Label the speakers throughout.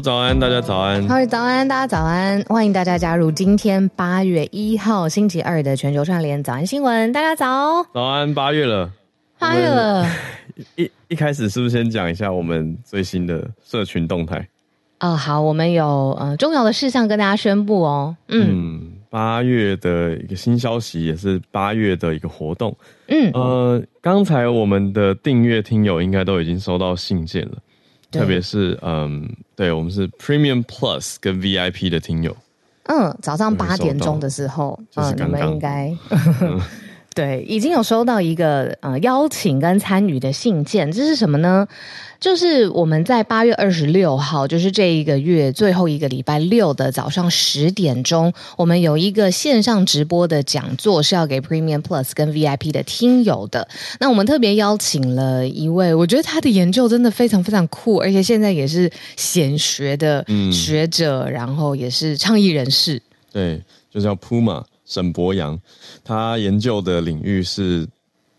Speaker 1: 早安，大家早安。
Speaker 2: Hello，早安，大家早安。欢迎大家加入今天八月一号星期二的全球串联早安新闻。大家早，
Speaker 1: 早安，八月了，
Speaker 2: 八月了。
Speaker 1: 一一开始是不是先讲一下我们最新的社群动态？
Speaker 2: 啊、哦，好，我们有呃重要的事项跟大家宣布哦。嗯，
Speaker 1: 八、嗯、月的一个新消息，也是八月的一个活动。
Speaker 2: 嗯，
Speaker 1: 呃，刚才我们的订阅听友应该都已经收到信件了。特别是嗯，对，我们是 Premium Plus 跟 VIP 的听友。
Speaker 2: 嗯，早上八点钟的时候，嗯，你们应该。对，已经有收到一个呃邀请跟参与的信件，这是什么呢？就是我们在八月二十六号，就是这一个月最后一个礼拜六的早上十点钟，我们有一个线上直播的讲座，是要给 Premium Plus 跟 VIP 的听友的。那我们特别邀请了一位，我觉得他的研究真的非常非常酷，而且现在也是显学的学者，嗯、然后也是倡议人士。
Speaker 1: 对，就叫 Puma。沈博洋，他研究的领域是，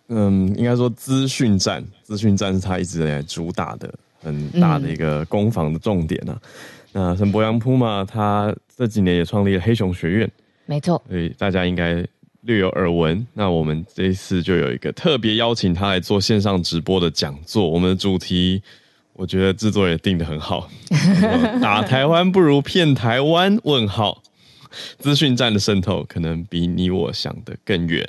Speaker 1: 嗯，应该说资讯战，资讯战是他一直来主打的很大的一个攻防的重点啊。嗯、那沈博洋铺嘛，他这几年也创立了黑熊学院，
Speaker 2: 没错，
Speaker 1: 所以大家应该略有耳闻。那我们这一次就有一个特别邀请他来做线上直播的讲座，我们的主题，我觉得制作也定的很好，打台湾不如骗台湾？问号。资讯站的渗透可能比你我想的更远，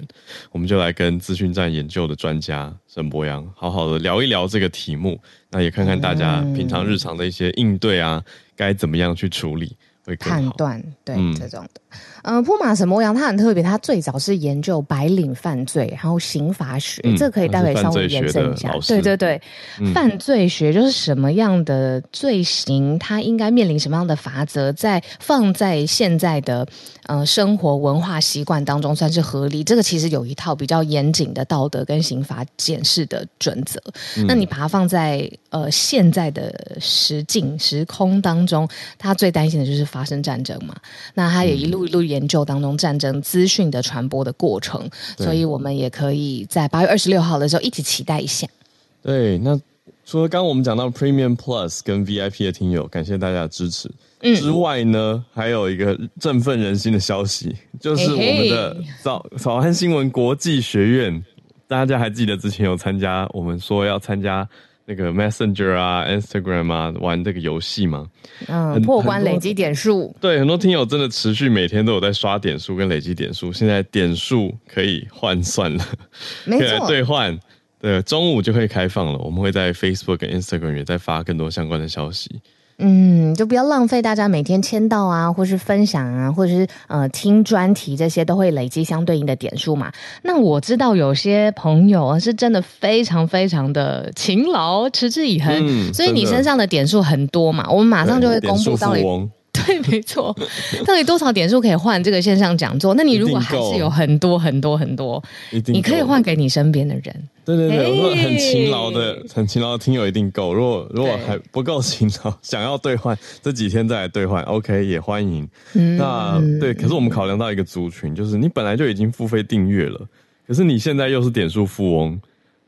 Speaker 1: 我们就来跟资讯站研究的专家沈博洋好好的聊一聊这个题目，那也看看大家平常日常的一些应对啊，该怎么样去处理。
Speaker 2: 判断对、嗯、这种的。嗯，铺马什摩扬他很特别，他最早是研究白领犯罪，然后刑法学，嗯、这个可以待会稍微延伸一下。对对对，嗯、犯罪学就是什么样的罪行，他应该面临什么样的罚则，在放在现在的呃生活文化习惯当中算是合理。这个其实有一套比较严谨的道德跟刑法检视的准则。嗯、那你把它放在呃现在的时境时空当中，他最担心的就是发生战争嘛。那他也一路一路。研究当中战争资讯的传播的过程，对所以我们也可以在八月二十六号的时候一起期待一下。
Speaker 1: 对，那除了刚刚我们讲到 Premium Plus 跟 VIP 的听友，感谢大家的支持、嗯、之外呢，还有一个振奋人心的消息，就是我们的早早安新闻国际学院，大家还记得之前有参加，我们说要参加。那个 Messenger 啊，Instagram 啊，玩这个游戏吗？
Speaker 2: 嗯，很破关累积点数。
Speaker 1: 对，很多听友真的持续每天都有在刷点数跟累积点数。现在点数可以换算了，
Speaker 2: 没错，
Speaker 1: 可以来兑换。对，中午就可以开放了。我们会在 Facebook 跟 Instagram 也在发更多相关的消息。
Speaker 2: 嗯，就不要浪费大家每天签到啊，或是分享啊，或者是呃听专题这些，都会累积相对应的点数嘛。那我知道有些朋友啊，是真的非常非常的勤劳，持之以恒，嗯、所以你身上的点数很多嘛。我们马上就会公布到底。对，没错。到底多少点数可以换这个线上讲座？那你如果还是有很多很多很多，你可以换给你身边的人。
Speaker 1: 对对对，如果很勤劳的、很勤劳的听友一定够。如果如果还不够勤劳，想要兑换，这几天再来兑换，OK 也欢迎。嗯、那对，可是我们考量到一个族群，就是你本来就已经付费订阅了，可是你现在又是点数富翁，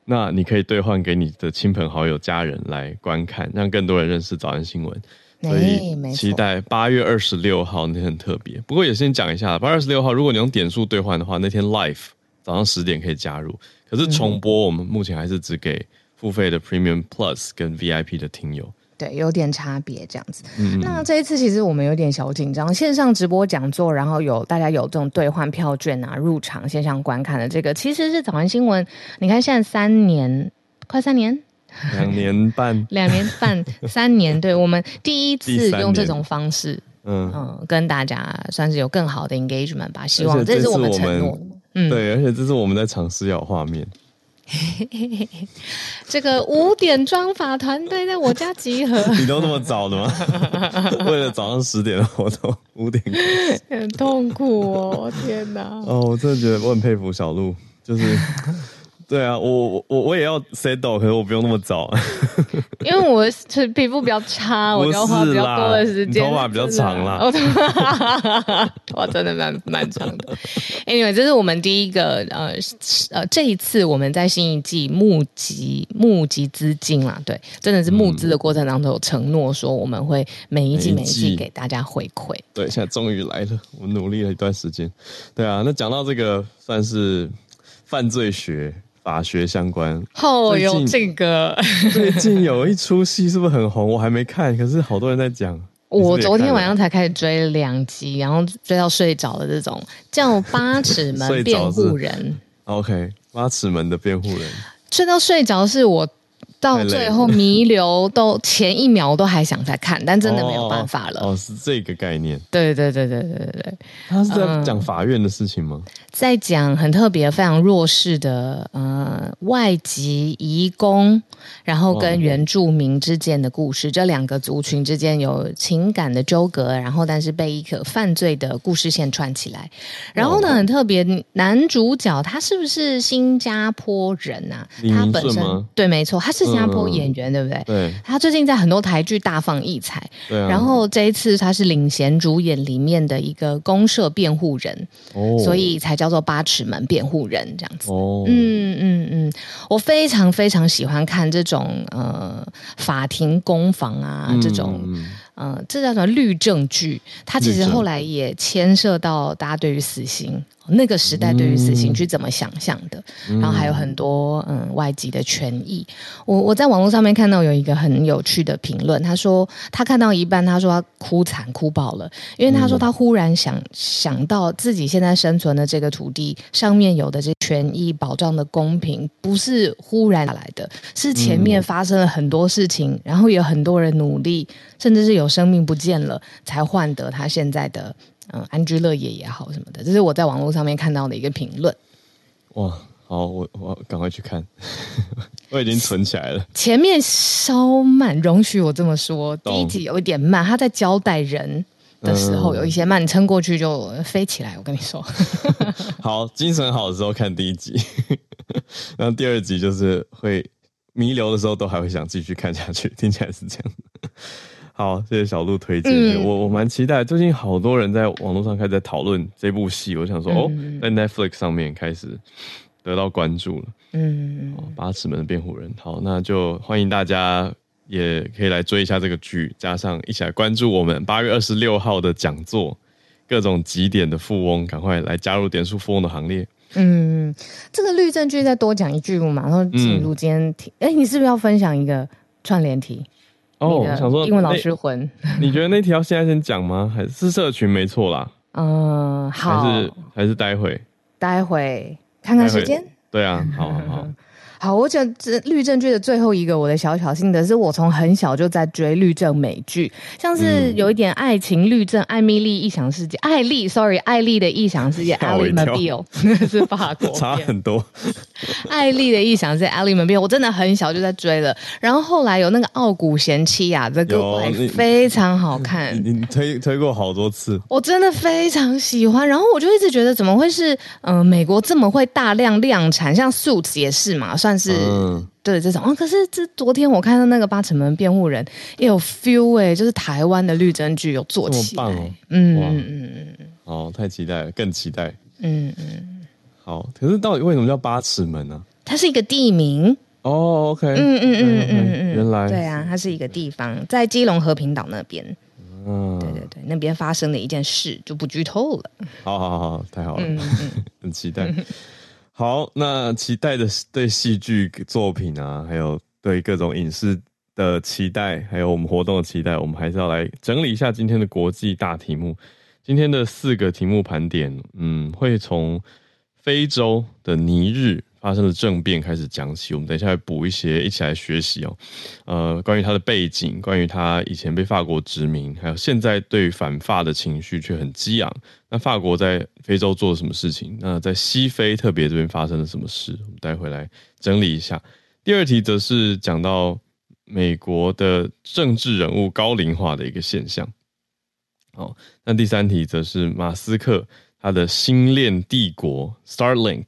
Speaker 1: 那你可以兑换给你的亲朋好友、家人来观看，让更多人认识早安新闻。所以期待八月二十六号那天很特别。不过也先讲一下，八月二十六号如果你用点数兑换的话，那天 live 早上十点可以加入。可是重播我们目前还是只给付费的 Premium Plus 跟 VIP 的听友。
Speaker 2: 对，有点差别这样子。嗯、那这一次其实我们有点小紧张，线上直播讲座，然后有大家有这种兑换票券啊，入场线上观看的这个，其实是早安新闻。你看现在三年，快三年。
Speaker 1: 两年半，
Speaker 2: 两年半，三年，对，我们第一次用这种方式，嗯嗯，跟大家算是有更好的 engagement 吧。希望这是我们承诺，
Speaker 1: 嗯，对，而且这是我们在尝试要画面。
Speaker 2: 这个五点装法团队在我家集合，
Speaker 1: 你都那么早的吗？为了早上十点的活动，五点，
Speaker 2: 很痛苦哦，天哪！
Speaker 1: 哦，我真的觉得我很佩服小鹿，就是。对啊，我我我我也要 settle，可是我不用那么早，
Speaker 2: 因为我是皮肤比较差，我要花比较多的时间，
Speaker 1: 头发比较长啦，
Speaker 2: 我，真的蛮蛮长的。Anyway，这是我们第一个呃呃，这一次我们在新一季募集募集资金啦，对，真的是募资的过程当中有承诺说我们会每一季每一季给大家回馈。
Speaker 1: 对，现在终于来了，我努力了一段时间。对啊，那讲到这个算是犯罪学。法学相关
Speaker 2: 哦，有这个
Speaker 1: 最近有一出戏是不是很红？我还没看，可是好多人在讲。
Speaker 2: 我昨天晚上才开始追两集，然后追到睡着的这种叫《八尺门 辩护人》。
Speaker 1: OK，《八尺门的辩护人》
Speaker 2: 追到睡着是我。到最后弥留都前一秒都还想再看，但真的没有办法了。
Speaker 1: 哦，哦，是这个概念。
Speaker 2: 对对对对对对对。
Speaker 1: 他是在讲法院的事情吗？嗯、
Speaker 2: 在讲很特别、非常弱势的呃外籍移工，然后跟原住民之间的故事，这两个族群之间有情感的纠葛，然后但是被一个犯罪的故事线串起来。然后呢，很特别，男主角他是不是新加坡人啊？他本身对，没错，他是。新加坡演员对不对？
Speaker 1: 嗯、对，
Speaker 2: 他最近在很多台剧大放异彩。
Speaker 1: 对啊。
Speaker 2: 然后这一次他是领衔主演里面的一个公社辩护人，哦，所以才叫做八尺门辩护人这样子。哦，嗯嗯嗯，我非常非常喜欢看这种呃法庭攻防啊，嗯、这种呃这叫什么律政剧？它其实后来也牵涉到大家对于死刑。那个时代对于死刑去怎么想象的？嗯、然后还有很多嗯外籍的权益。我我在网络上面看到有一个很有趣的评论，他说他看到一半，他说他哭惨哭爆了，因为他说他忽然想想到自己现在生存的这个土地上面有的这权益保障的公平，不是忽然来的，是前面发生了很多事情，然后有很多人努力，甚至是有生命不见了，才换得他现在的。嗯，安居乐业也好什么的，这是我在网络上面看到的一个评论。
Speaker 1: 哇，好，我我赶快去看，我已经存起来了。
Speaker 2: 前面稍慢，容许我这么说，第一集有一点慢，他在交代人的时候有一些慢，你撑过去就飞起来。我跟你说，
Speaker 1: 好，精神好的时候看第一集，然后第二集就是会弥留的时候都还会想继续看下去，听起来是这样。好，谢谢小鹿推荐，嗯、我我蛮期待。最近好多人在网络上开始在讨论这部戏，我想说，嗯、哦，在 Netflix 上面开始得到关注了。嗯，八尺门的辩护人，好，那就欢迎大家也可以来追一下这个剧，加上一起来关注我们八月二十六号的讲座，各种集点的富翁，赶快来加入点数富翁的行列。嗯，
Speaker 2: 这个律政剧再多讲一句，我马上进入今天题。哎、嗯，你是不是要分享一个串联题？
Speaker 1: 哦，想说
Speaker 2: 英文老师魂，
Speaker 1: 你觉得那题要现在先讲吗？还是社群没错啦？
Speaker 2: 嗯，好，
Speaker 1: 还是还是待会？
Speaker 2: 待会看看时间。
Speaker 1: 对啊，好好好。
Speaker 2: 好，我觉得这律政剧的最后一个，我的小小心得是我从很小就在追律政美剧，像是有一点爱情律政，艾米丽异想世界，艾丽，sorry，艾丽的异想世界，Ally McBeal 是法国，
Speaker 1: 差很多。
Speaker 2: 艾丽的异想世界，Ally McBeal 我真的很小就在追了。然后后来有那个傲骨贤妻啊，这个非常好看，
Speaker 1: 你，你推推过好多次，
Speaker 2: 我真的非常喜欢。然后我就一直觉得，怎么会是嗯、呃，美国这么会大量量产，像 Suits 也是嘛，算。但是，嗯、对这种。哦，可是这昨天我看到那个八尺门辩护人也有 feel 哎，就是台湾的律政剧有做起来，哦、嗯嗯嗯嗯，
Speaker 1: 哦，太期待了，更期待，
Speaker 2: 嗯嗯，
Speaker 1: 好，可是到底为什么叫八尺门呢？
Speaker 2: 它是一个地名。
Speaker 1: 哦，OK，嗯
Speaker 2: 嗯嗯嗯嗯嗯，
Speaker 1: 原来
Speaker 2: 对啊，它是一个地方，在基隆和平岛那边，嗯，对对对，那边发生的一件事就不剧透了，
Speaker 1: 好好好，太好了，嗯嗯。很期待。好，那期待的对戏剧作品啊，还有对各种影视的期待，还有我们活动的期待，我们还是要来整理一下今天的国际大题目。今天的四个题目盘点，嗯，会从非洲的尼日发生的政变开始讲起，我们等一下来补一些，一起来学习哦。呃，关于他的背景，关于他以前被法国殖民，还有现在对反法的情绪却很激昂。那法国在非洲做了什么事情？那在西非特别这边发生了什么事？我们待会来整理一下。第二题则是讲到美国的政治人物高龄化的一个现象。好，那第三题则是马斯克他的星链帝国 Starlink。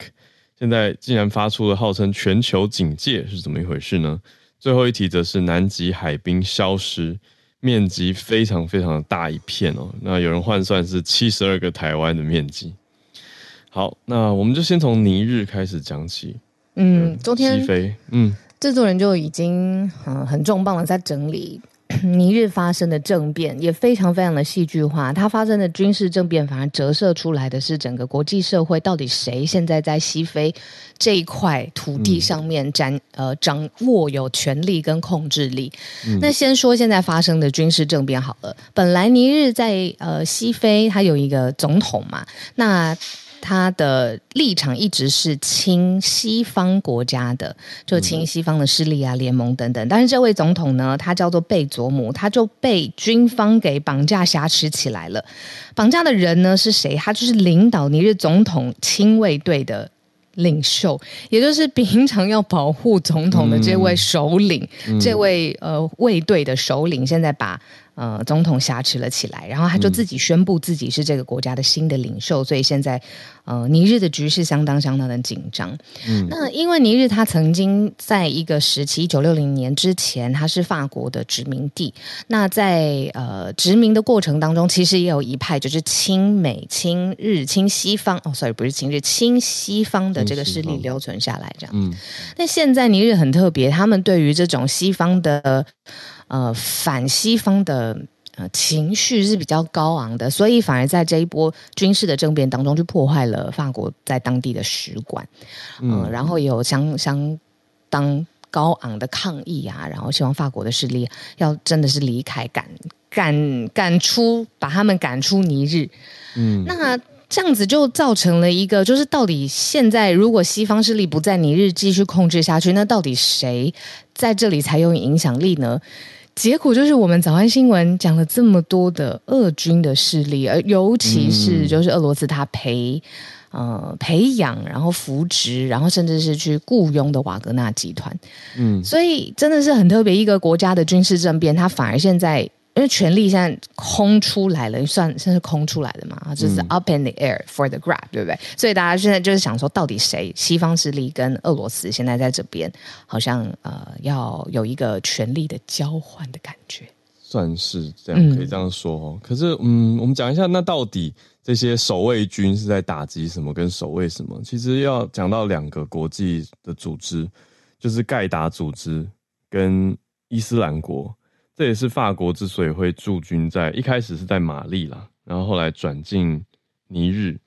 Speaker 1: 现在竟然发出了号称全球警戒，是怎么一回事呢？最后一题则是南极海冰消失，面积非常非常的大一片哦。那有人换算是七十二个台湾的面积。好，那我们就先从尼日开始讲起。
Speaker 2: 嗯，昨天
Speaker 1: 西非，嗯，
Speaker 2: 制作人就已经嗯很重磅的在整理。尼日发生的政变也非常非常的戏剧化，它发生的军事政变反而折射出来的是整个国际社会到底谁现在在西非这一块土地上面掌、嗯、呃掌握有权力跟控制力。嗯、那先说现在发生的军事政变好了，本来尼日在呃西非，它有一个总统嘛，那。他的立场一直是亲西方国家的，就亲西方的势力啊、联盟等等。但是这位总统呢，他叫做贝佐姆，他就被军方给绑架挟持起来了。绑架的人呢是谁？他就是领导尼日总统亲卫队的领袖，也就是平常要保护总统的这位首领，嗯、这位呃卫队的首领，现在把。呃，总统挟持了起来，然后他就自己宣布自己是这个国家的新的领袖，嗯、所以现在呃，尼日的局势相当相当的紧张。嗯，那因为尼日他曾经在一个时期，一九六零年之前，他是法国的殖民地。那在呃殖民的过程当中，其实也有一派就是亲美、亲日、亲西方哦，sorry，不是亲日，亲西方的这个势力留存下来这样。嗯，那现在尼日很特别，他们对于这种西方的。呃，反西方的呃情绪是比较高昂的，所以反而在这一波军事的政变当中，就破坏了法国在当地的使馆，呃、嗯，然后也有相相当高昂的抗议啊，然后希望法国的势力要真的是离开，赶赶赶出，把他们赶出尼日，嗯，那这样子就造成了一个，就是到底现在如果西方势力不在尼日继续控制下去，那到底谁在这里才有影响力呢？结果就是我们早安新闻讲了这么多的俄军的势力，而尤其是就是俄罗斯他培呃培养，然后扶植，然后甚至是去雇佣的瓦格纳集团，嗯，所以真的是很特别一个国家的军事政变，它反而现在。因为权力现在空出来了，算算是空出来的嘛，就是 up in the air for the grab，对不对？所以大家现在就是想说，到底谁？西方势力跟俄罗斯现在在这边，好像呃要有一个权力的交换的感觉，
Speaker 1: 算是这样，可以这样说哦。嗯、可是，嗯，我们讲一下，那到底这些守卫军是在打击什么？跟守卫什么？其实要讲到两个国际的组织，就是盖达组织跟伊斯兰国。这也是法国之所以会驻军在一开始是在马利啦，然后后来转进尼日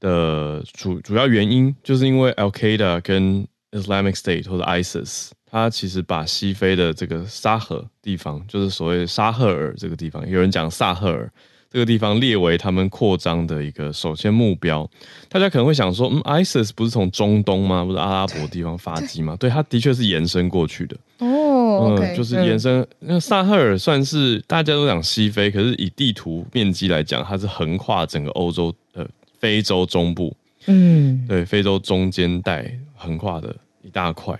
Speaker 1: 的主主要原因，就是因为 Al Qaeda 跟 Islamic State 或者 ISIS，它其实把西非的这个沙赫地方，就是所谓沙赫尔这个地方，有人讲萨赫尔这个地方列为他们扩张的一个首先目标。大家可能会想说，嗯，ISIS 不是从中东吗？不是阿拉伯地方发迹吗？对，它的确是延伸过去的。哦嗯就是延伸。嗯、那萨赫尔算是大家都讲西非，可是以地图面积来讲，它是横跨整个欧洲呃非洲中部。嗯，对，非洲中间带横跨的一大块。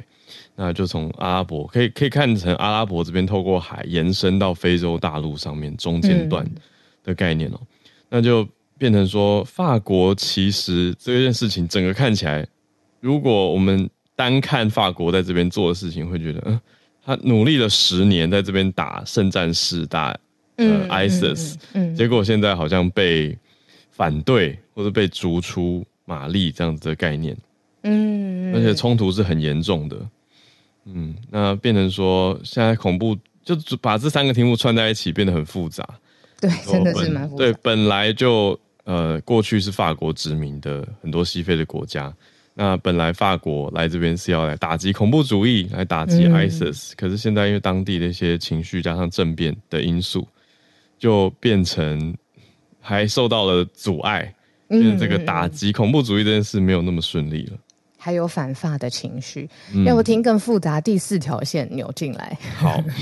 Speaker 1: 那就从阿拉伯可以可以看成阿拉伯这边透过海延伸到非洲大陆上面中间段的概念哦。嗯、那就变成说，法国其实这件事情整个看起来，如果我们单看法国在这边做的事情，会觉得嗯。他努力了十年，在这边打圣战士，打呃 ISIS，结果现在好像被反对或者被逐出马利这样子的概念，嗯，而且冲突是很严重的，嗯，那变成说现在恐怖就把这三个题目串在一起，变得很复杂，
Speaker 2: 对，真的是蛮复杂。
Speaker 1: 对，本来就呃过去是法国殖民的很多西非的国家。那本来法国来这边是要来打击恐怖主义，来打击 ISIS，、嗯、可是现在因为当地的一些情绪加上政变的因素，就变成还受到了阻碍，变成这个打击恐怖主义这件事没有那么顺利了。
Speaker 2: 还有反法的情绪，要不听更复杂第四条线扭进来。
Speaker 1: 好。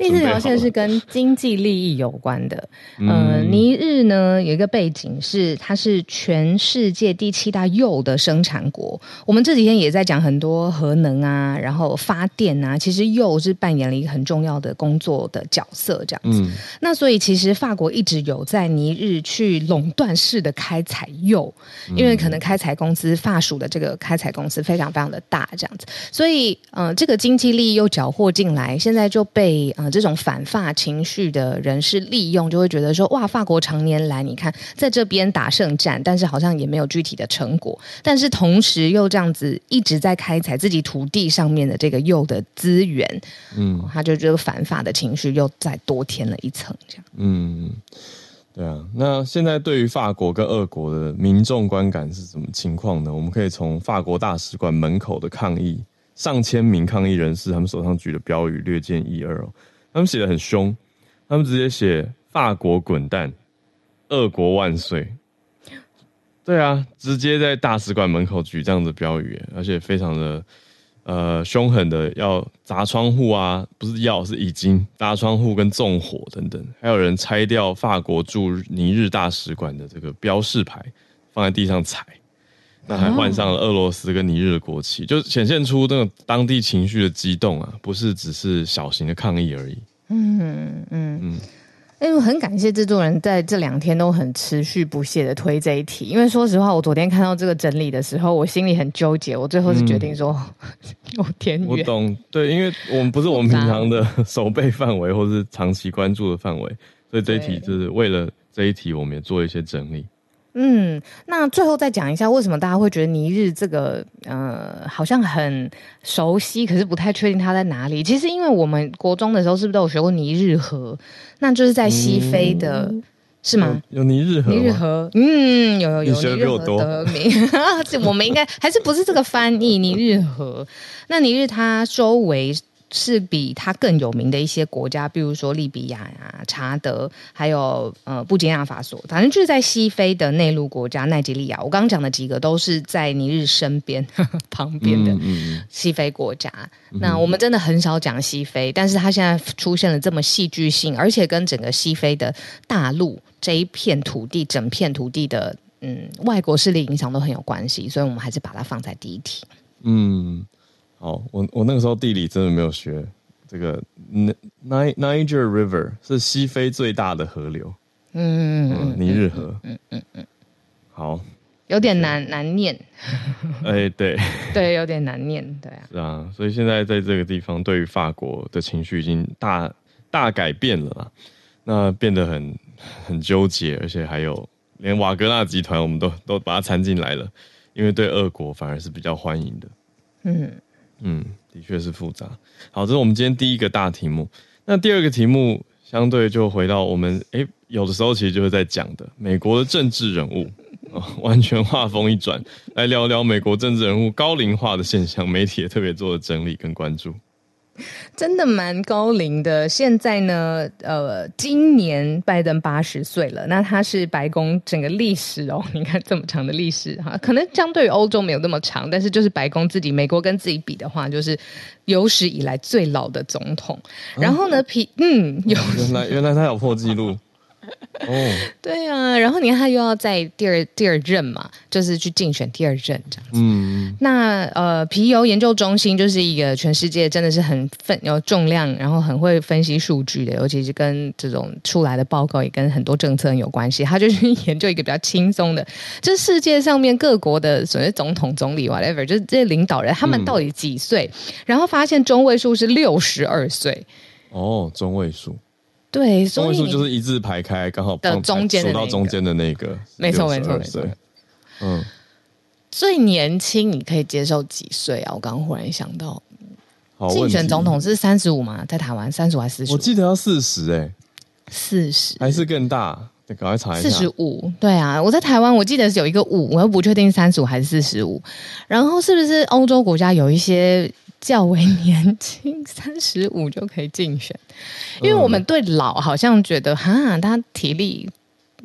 Speaker 2: 第四条线是跟经济利益有关的。呃，尼日呢有一个背景是，它是全世界第七大铀的生产国。我们这几天也在讲很多核能啊，然后发电啊，其实铀是扮演了一个很重要的工作的角色，这样子。嗯、那所以其实法国一直有在尼日去垄断式的开采铀，因为可能开采公司法属的这个开采公司非常非常的大，这样子。所以，呃，这个经济利益又缴获进来，现在就被呃。这种反法情绪的人士利用，就会觉得说：哇，法国常年来你看在这边打胜战，但是好像也没有具体的成果。但是同时又这样子一直在开采自己土地上面的这个铀的资源，嗯，他就觉得反法的情绪又再多添了一层，这样。
Speaker 1: 嗯，对啊。那现在对于法国跟俄国的民众观感是什么情况呢？我们可以从法国大使馆门口的抗议，上千名抗议人士他们手上举的标语略见一二哦。他们写的很凶，他们直接写“法国滚蛋，俄国万岁”。对啊，直接在大使馆门口举这样的标语，而且非常的呃凶狠的要砸窗户啊，不是要，是已经砸窗户跟纵火等等，还有人拆掉法国驻尼日大使馆的这个标示牌，放在地上踩，那还换上了俄罗斯跟尼日的国旗，就显现出那个当地情绪的激动啊，不是只是小型的抗议而已。嗯嗯嗯，
Speaker 2: 因为很感谢制作人在这两天都很持续不懈的推这一题。因为说实话，我昨天看到这个整理的时候，我心里很纠结。我最后是决定说，有点远。
Speaker 1: 我懂，对，因为我们不是我们 平常的守备范围，或是长期关注的范围，所以这一题就是为了这一题，我们也做一些整理。
Speaker 2: 嗯，那最后再讲一下，为什么大家会觉得尼日这个呃好像很熟悉，可是不太确定它在哪里？其实因为我们国中的时候是不是都有学过尼日河？那就是在西非的，嗯、是吗？
Speaker 1: 有，有尼日河，
Speaker 2: 尼日河，嗯，有有有
Speaker 1: 尼日河
Speaker 2: 得名，我们应该还是不是这个翻译？尼日河，那尼日它周围。是比它更有名的一些国家，比如说利比亚呀、查德，还有呃布基纳法索，反正就是在西非的内陆国家奈及利亚。我刚刚讲的几个都是在尼日身边 旁边的西非国家。嗯嗯、那我们真的很少讲西非，但是它现在出现了这么戏剧性，而且跟整个西非的大陆这一片土地、整片土地的嗯外国势力影响都很有关系，所以我们还是把它放在第一题。嗯。
Speaker 1: 哦，我我那个时候地理真的没有学这个。Niger River 是西非最大的河流。嗯嗯嗯，尼日河。嗯嗯嗯。好，
Speaker 2: 有点难难念。
Speaker 1: 哎，对
Speaker 2: 对，有点难念，对啊。
Speaker 1: 是啊，所以现在在这个地方，对于法国的情绪已经大大改变了啦。那变得很很纠结，而且还有连瓦格纳集团，我们都都把它掺进来了，因为对俄国反而是比较欢迎的。嗯。嗯，的确是复杂。好，这是我们今天第一个大题目。那第二个题目相对就回到我们，哎，有的时候其实就是在讲的美国的政治人物，完全画风一转，来聊聊美国政治人物高龄化的现象，媒体也特别做了整理跟关注。
Speaker 2: 真的蛮高龄的。现在呢，呃，今年拜登八十岁了。那他是白宫整个历史哦，你看这么长的历史哈，可能相对于欧洲没有那么长，但是就是白宫自己，美国跟自己比的话，就是有史以来最老的总统。然后呢，皮嗯，有
Speaker 1: 原来原来他有破纪录。哦，oh.
Speaker 2: 对啊，然后你看他又要在第二第二任嘛，就是去竞选第二任这样子。嗯，那呃，皮尤研究中心就是一个全世界真的是很分有重量，然后很会分析数据的，尤其是跟这种出来的报告也跟很多政策很有关系。他就去研究一个比较轻松的，就是世界上面各国的所谓总统、总理 whatever，就是这些领导人他们到底几岁？嗯、然后发现中位数是六十二岁。
Speaker 1: 哦，中位数。
Speaker 2: 对，
Speaker 1: 中位数就是一字排开，刚好的中间数到中间的那个，
Speaker 2: 没错没错没错。嗯，最年轻你可以接受几岁啊？我刚刚忽然想到，竞选总统是三十五吗？在台湾三十五还是四十？
Speaker 1: 我记得要四十哎，
Speaker 2: 四十
Speaker 1: 还是更大？得赶快查一下。
Speaker 2: 四十五，对啊，我在台湾我记得是有一个五，我又不确定三十五还是四十五。然后是不是欧洲国家有一些？较为年轻，三十五就可以竞选，因为我们对老好像觉得哈，他体力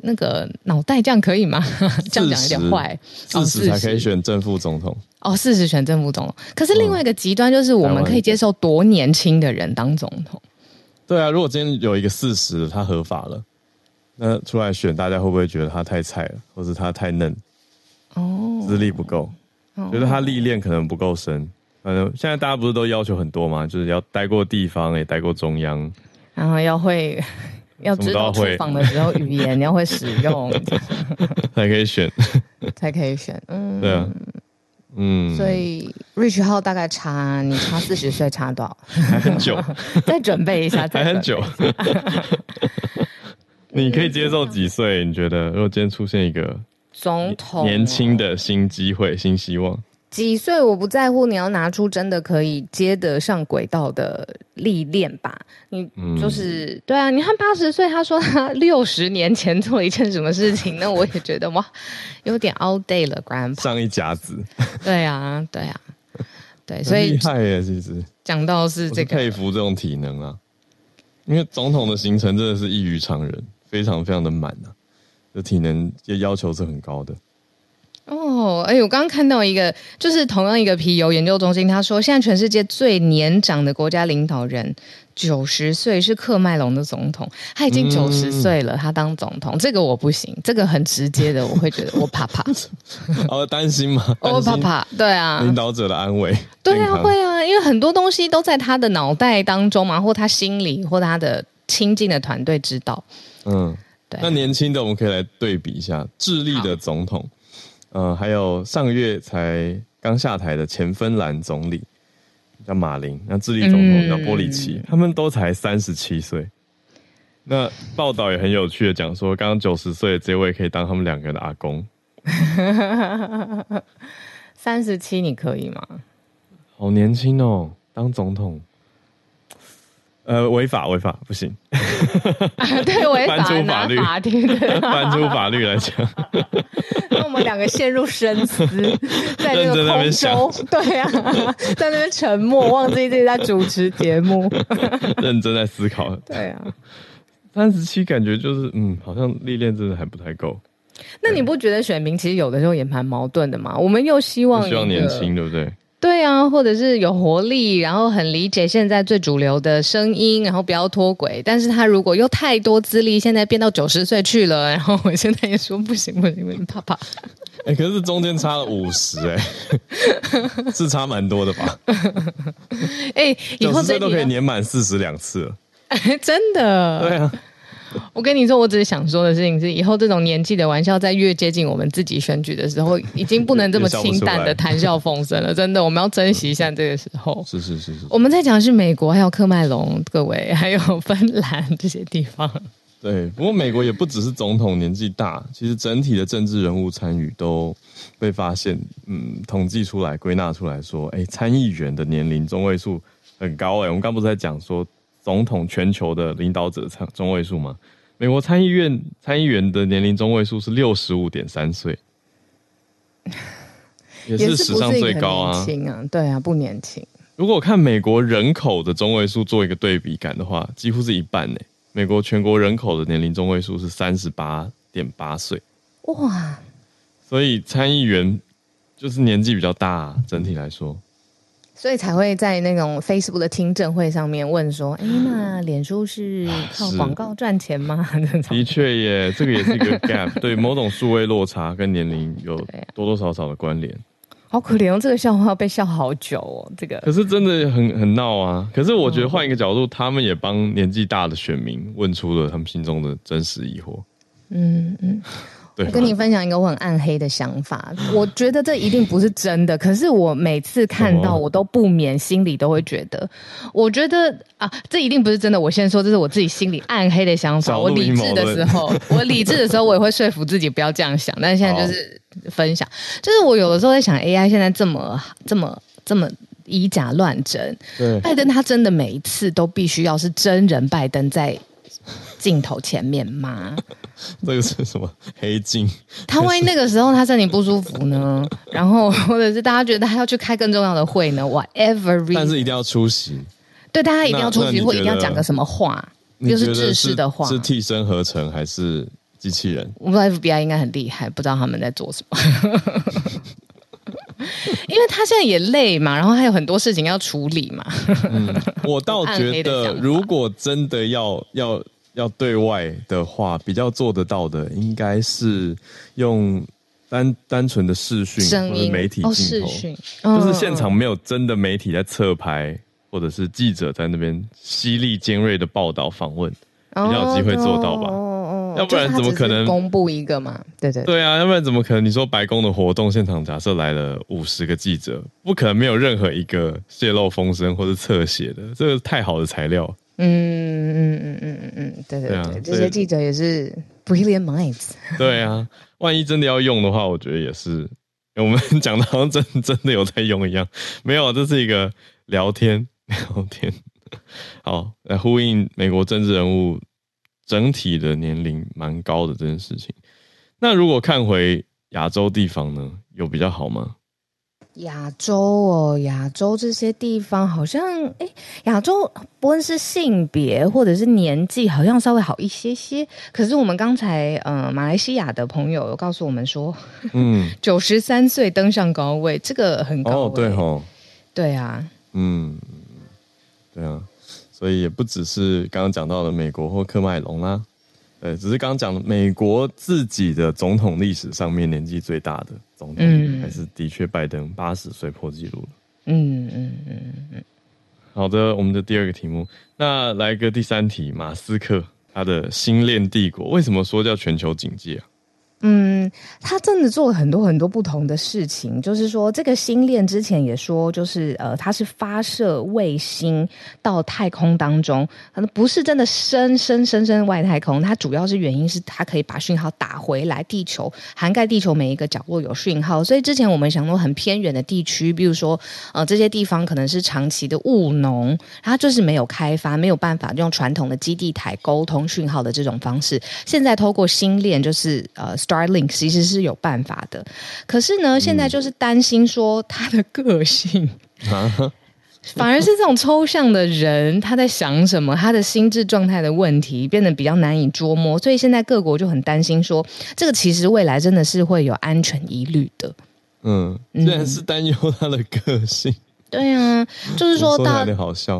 Speaker 2: 那个脑袋这样可以吗？这样讲有点坏，
Speaker 1: 四十才可以选正副总统
Speaker 2: 哦，四十选正副总统。可是另外一个极端就是，我们可以接受多年轻的人当总统。
Speaker 1: 对啊，如果今天有一个四十他合法了，那出来选，大家会不会觉得他太菜了，或是他太嫩？哦，资历不够，哦、觉得他历练可能不够深。反正现在大家不是都要求很多吗？就是要待过地方，也待过中央，
Speaker 2: 然后要会，要知道厨房的时候语言，你要会使用，
Speaker 1: 才可以选，
Speaker 2: 才可以选。嗯，
Speaker 1: 对啊。嗯，
Speaker 2: 所以 Rich 号大概差你差四十岁差多少？
Speaker 1: 还很久，
Speaker 2: 再准备一下，再
Speaker 1: 还很久。你可以接受几岁？你觉得如果今天出现一个
Speaker 2: 总统
Speaker 1: 年轻的新机会、新希望？
Speaker 2: 几岁我不在乎，你要拿出真的可以接得上轨道的历练吧。你就是、嗯、对啊，你看八十岁，他说他 六十年前做了一件什么事情，那我也觉得哇，有点 out day 了，Grandpa。
Speaker 1: 上一甲子。
Speaker 2: 对啊，对啊，对，所以
Speaker 1: 厉害耶，其实
Speaker 2: 讲到是这个，
Speaker 1: 佩服这种体能啊，因为总统的行程真的是异于常人，非常非常的满啊，这体能也要求是很高的。
Speaker 2: 哦，哎，我刚刚看到一个，就是同样一个皮尤研究中心，他说，现在全世界最年长的国家领导人九十岁，是喀麦隆的总统，他已经九十岁了，嗯、他当总统，这个我不行，这个很直接的，我会觉得我怕怕，
Speaker 1: 哦担心吗？
Speaker 2: 我怕怕，对啊，
Speaker 1: 领导者的安危，
Speaker 2: 对啊，会啊，因为很多东西都在他的脑袋当中嘛，或他心里，或他的亲近的团队知道，
Speaker 1: 嗯，对。那年轻的我们可以来对比一下，智利的总统。呃，还有上个月才刚下台的前芬兰总理叫马林，那智利总统叫波里奇，嗯、他们都才三十七岁。那报道也很有趣的讲说，刚刚九十岁的这位可以当他们两个人的阿公。
Speaker 2: 三十七你可以吗？
Speaker 1: 好年轻哦，当总统。呃，违法违法不行。
Speaker 2: 对，违 法，
Speaker 1: 法律，翻出法律来讲。
Speaker 2: 那我们两个陷入深思，在那个空中，对啊，在那边沉默，忘记自己在主持节目，
Speaker 1: 认真在思考。
Speaker 2: 对啊，
Speaker 1: 三十七感觉就是，嗯，好像历练真的还不太够。
Speaker 2: 那你不觉得选民其实有的时候也蛮矛盾的吗？我们又希望
Speaker 1: 希望年轻，对不对？
Speaker 2: 对啊，或者是有活力，然后很理解现在最主流的声音，然后不要脱轨。但是他如果又太多资历，现在变到九十岁去了，然后我现在也说不行不行不行，怕怕。
Speaker 1: 哎、欸，可是中间差了五十，哎，是差蛮多的吧？
Speaker 2: 哎、欸，以后这
Speaker 1: 都可以年满四十两次了，
Speaker 2: 真的？
Speaker 1: 对啊。
Speaker 2: 我跟你说，我只是想说的事情是，以后这种年纪的玩笑，在越接近我们自己选举的时候，已经不能这么清淡的谈笑风生了。真的，我们要珍惜一下这个时候。
Speaker 1: 是是是是。
Speaker 2: 我们在讲的是美国，还有喀麦隆，各位，还有芬兰这些地方。
Speaker 1: 对，不过美国也不只是总统年纪大，其实整体的政治人物参与都被发现，嗯，统计出来、归纳出来说，哎，参议员的年龄中位数很高。哎，我们刚不是在讲说。总统全球的领导者中中位数吗？美国参议院参议员的年龄中位数是六十五点三岁，也是史上最高啊！
Speaker 2: 轻啊，对啊，不年轻。
Speaker 1: 如果我看美国人口的中位数做一个对比感的话，几乎是一半呢。美国全国人口的年龄中位数是三十八点八岁，哇！所以参议员就是年纪比较大啊，整体来说。
Speaker 2: 所以才会在那种 Facebook 的听证会上面问说：“哎，那脸书是靠广告赚钱吗？”
Speaker 1: 的确耶，这个也是一个 gap，对某种数位落差跟年龄有多多少少的关联。
Speaker 2: 好可怜哦，这个笑话要被笑好久哦。这个
Speaker 1: 可是真的很很闹啊。可是我觉得换一个角度，他们也帮年纪大的选民问出了他们心中的真实疑惑。嗯嗯。
Speaker 2: 我跟你分享一个我很暗黑的想法，我觉得这一定不是真的，可是我每次看到，我都不免心里都会觉得，我觉得啊，这一定不是真的。我先说，这是我自己心里暗黑的想法。我理智的时候，我理智的时候，我也会说服自己不要这样想。但是现在就是分享，就是我有的时候在想，AI 现在这么这么这么以假乱真，对，拜登他真的每一次都必须要是真人拜登在镜头前面吗？
Speaker 1: 这个是什么黑镜？
Speaker 2: 他万一那个时候他身体不舒服呢？然后 或者是大家觉得他要去开更重要的会呢？Whatever，
Speaker 1: 但是一定要出席。
Speaker 2: 对，大家一定要出席，或一定要讲个什么话，就是制式的话，
Speaker 1: 是替身合成还是机器人？
Speaker 2: 我们 FBI 应该很厉害，不知道他们在做什么。因为他现在也累嘛，然后还有很多事情要处理嘛。
Speaker 1: 嗯，我倒觉得，如果真的要要要对外的话，比较做得到的，应该是用单单纯的视讯或者媒体镜头，哦，视讯，就是现场没有真的媒体在侧拍，或者是记者在那边犀利尖锐的报道访问，比较有机会做到吧。哦要不然怎么可能
Speaker 2: 公布一个嘛？对对
Speaker 1: 对啊，要不然怎么可能？你说白宫的活动现场，假设来了五十个记者，不可能没有任何一个泄露风声或是侧写的，这个太好的材料。
Speaker 2: 嗯嗯嗯嗯嗯嗯，对对对，这些记者也是 brilliant minds。
Speaker 1: 对啊，万一真的要用的话，我觉得也是。我们讲的好像真真的有在用一样，没有，这是一个聊天聊天。好，来呼应美国政治人物。整体的年龄蛮高的这件事情，那如果看回亚洲地方呢，有比较好吗？
Speaker 2: 亚洲哦，亚洲这些地方好像，哎，亚洲不论是性别或者是年纪，好像稍微好一些些。可是我们刚才，呃，马来西亚的朋友有告诉我们说，嗯，九十三岁登上高位，这个很高。哦，对哦，对啊，
Speaker 1: 嗯，对啊。所以也不只是刚刚讲到的美国或喀麦隆啦，对，只是刚刚讲的美国自己的总统历史上面年纪最大的总统，嗯、还是的确拜登八十岁破纪录了。嗯嗯嗯嗯。好的，我们的第二个题目，那来个第三题，马斯克他的星链帝国为什么说叫全球警戒啊？
Speaker 2: 嗯，他真的做了很多很多不同的事情。就是说，这个星链之前也说，就是呃，它是发射卫星到太空当中，可能不是真的深深深深外太空。它主要是原因是它可以把讯号打回来地球，涵盖地球每一个角落有讯号。所以之前我们想说很偏远的地区，比如说呃这些地方可能是长期的务农，它就是没有开发，没有办法用传统的基地台沟通讯号的这种方式。现在透过星链，就是呃。Starlink 其实是有办法的，可是呢，现在就是担心说他的个性，嗯、反而是这种抽象的人，他在想什么，他的心智状态的问题变得比较难以捉摸，所以现在各国就很担心说，这个其实未来真的是会有安全疑虑的。
Speaker 1: 嗯，虽然是担忧他的个性。
Speaker 2: 对啊，就是说，到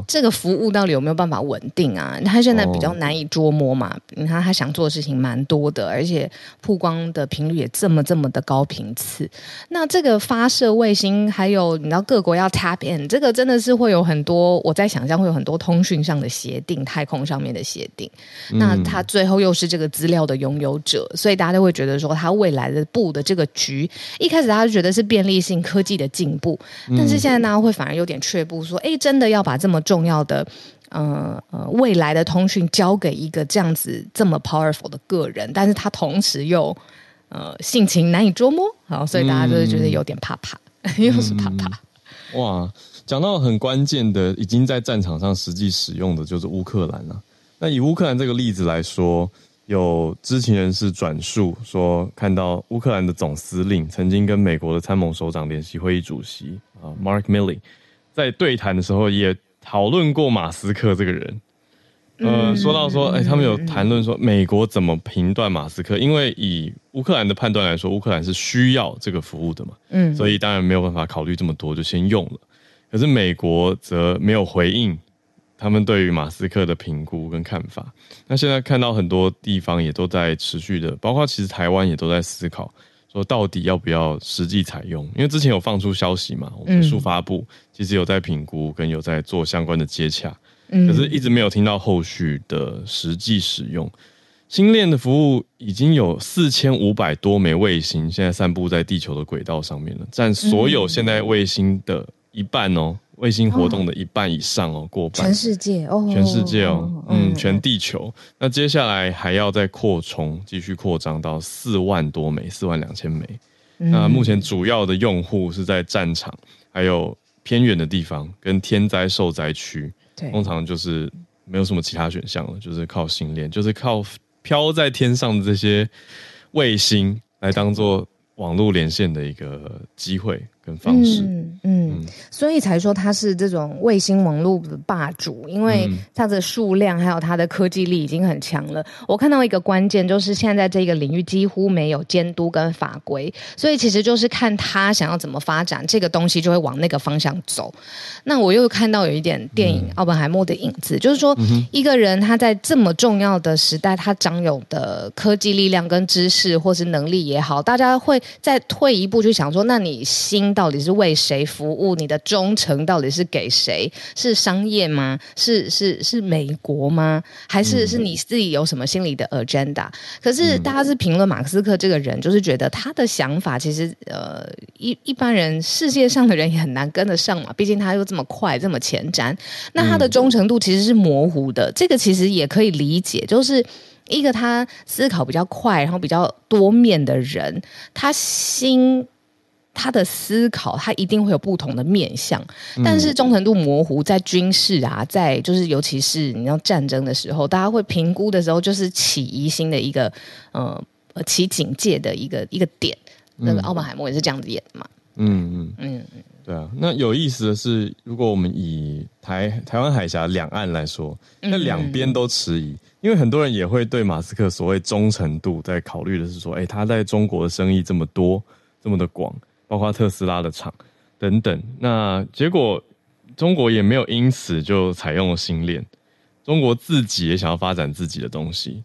Speaker 2: 这个服务到底有没有办法稳定啊？他现在比较难以捉摸嘛。你看他想做的事情蛮多的，而且曝光的频率也这么这么的高频次。那这个发射卫星，还有你知道各国要 tap in，这个真的是会有很多，我在想象会有很多通讯上的协定，太空上面的协定。那他最后又是这个资料的拥有者，所以大家都会觉得说，他未来的布的这个局，一开始大家就觉得是便利性科技的进步，但是现在大家会。反而有点却步，说：“哎，真的要把这么重要的，呃呃，未来的通讯交给一个这样子这么 powerful 的个人，但是他同时又呃性情难以捉摸，好，所以大家就是觉得有点怕怕，嗯、又是怕怕。
Speaker 1: 哇，讲到很关键的，已经在战场上实际使用的就是乌克兰了。那以乌克兰这个例子来说。”有知情人士转述说，看到乌克兰的总司令曾经跟美国的参谋首长联席会议主席啊，Mark Milley，在对谈的时候也讨论过马斯克这个人。呃，说到说，哎，他们有谈论说美国怎么评断马斯克，因为以乌克兰的判断来说，乌克兰是需要这个服务的嘛，嗯，所以当然没有办法考虑这么多，就先用了。可是美国则没有回应。他们对于马斯克的评估跟看法，那现在看到很多地方也都在持续的，包括其实台湾也都在思考，说到底要不要实际采用？因为之前有放出消息嘛，我们的数发部其实有在评估跟有在做相关的接洽，可是一直没有听到后续的实际使用。星链的服务已经有四千五百多枚卫星，现在散布在地球的轨道上面了，占所有现在卫星的一半哦。卫星活动的一半以上哦，过半。
Speaker 2: 全世界哦，
Speaker 1: 全世界哦，嗯，全地球。那接下来还要再扩充，继续扩张到四万多枚，四万两千枚。那目前主要的用户是在战场，还有偏远的地方跟天灾受灾区。对，通常就是没有什么其他选项了，就是靠星链，就是靠飘在天上的这些卫星来当做网络连线的一个机会跟方式，
Speaker 2: 嗯嗯，所以才说它是这种卫星网络的霸主，因为它的数量还有它的科技力已经很强了。我看到一个关键就是现在这个领域几乎没有监督跟法规，所以其实就是看他想要怎么发展这个东西，就会往那个方向走。那我又看到有一点电影《奥本海默》的影子，就是说一个人他在这么重要的时代，他掌有的科技力量跟知识或是能力也好，大家会。再退一步去想说，那你心到底是为谁服务？你的忠诚到底是给谁？是商业吗？是是是美国吗？还是是你自己有什么心理的 agenda？可是大家是评论马斯克这个人，就是觉得他的想法其实呃一一般人世界上的人也很难跟得上嘛，毕竟他又这么快这么前瞻，那他的忠诚度其实是模糊的。这个其实也可以理解，就是。一个他思考比较快，然后比较多面的人，他心他的思考，他一定会有不同的面向。但是忠诚度模糊，在军事啊，在就是尤其是你要战争的时候，大家会评估的时候，就是起疑心的一个呃起警戒的一个一个点。那个奥本海默也是这样子演的嘛。嗯嗯
Speaker 1: 嗯嗯，对啊。那有意思的是，如果我们以台台湾海峡两岸来说，那两边都迟疑。因为很多人也会对马斯克所谓忠诚度在考虑的是说，哎，他在中国的生意这么多，这么的广，包括特斯拉的厂等等。那结果中国也没有因此就采用了星链，中国自己也想要发展自己的东西，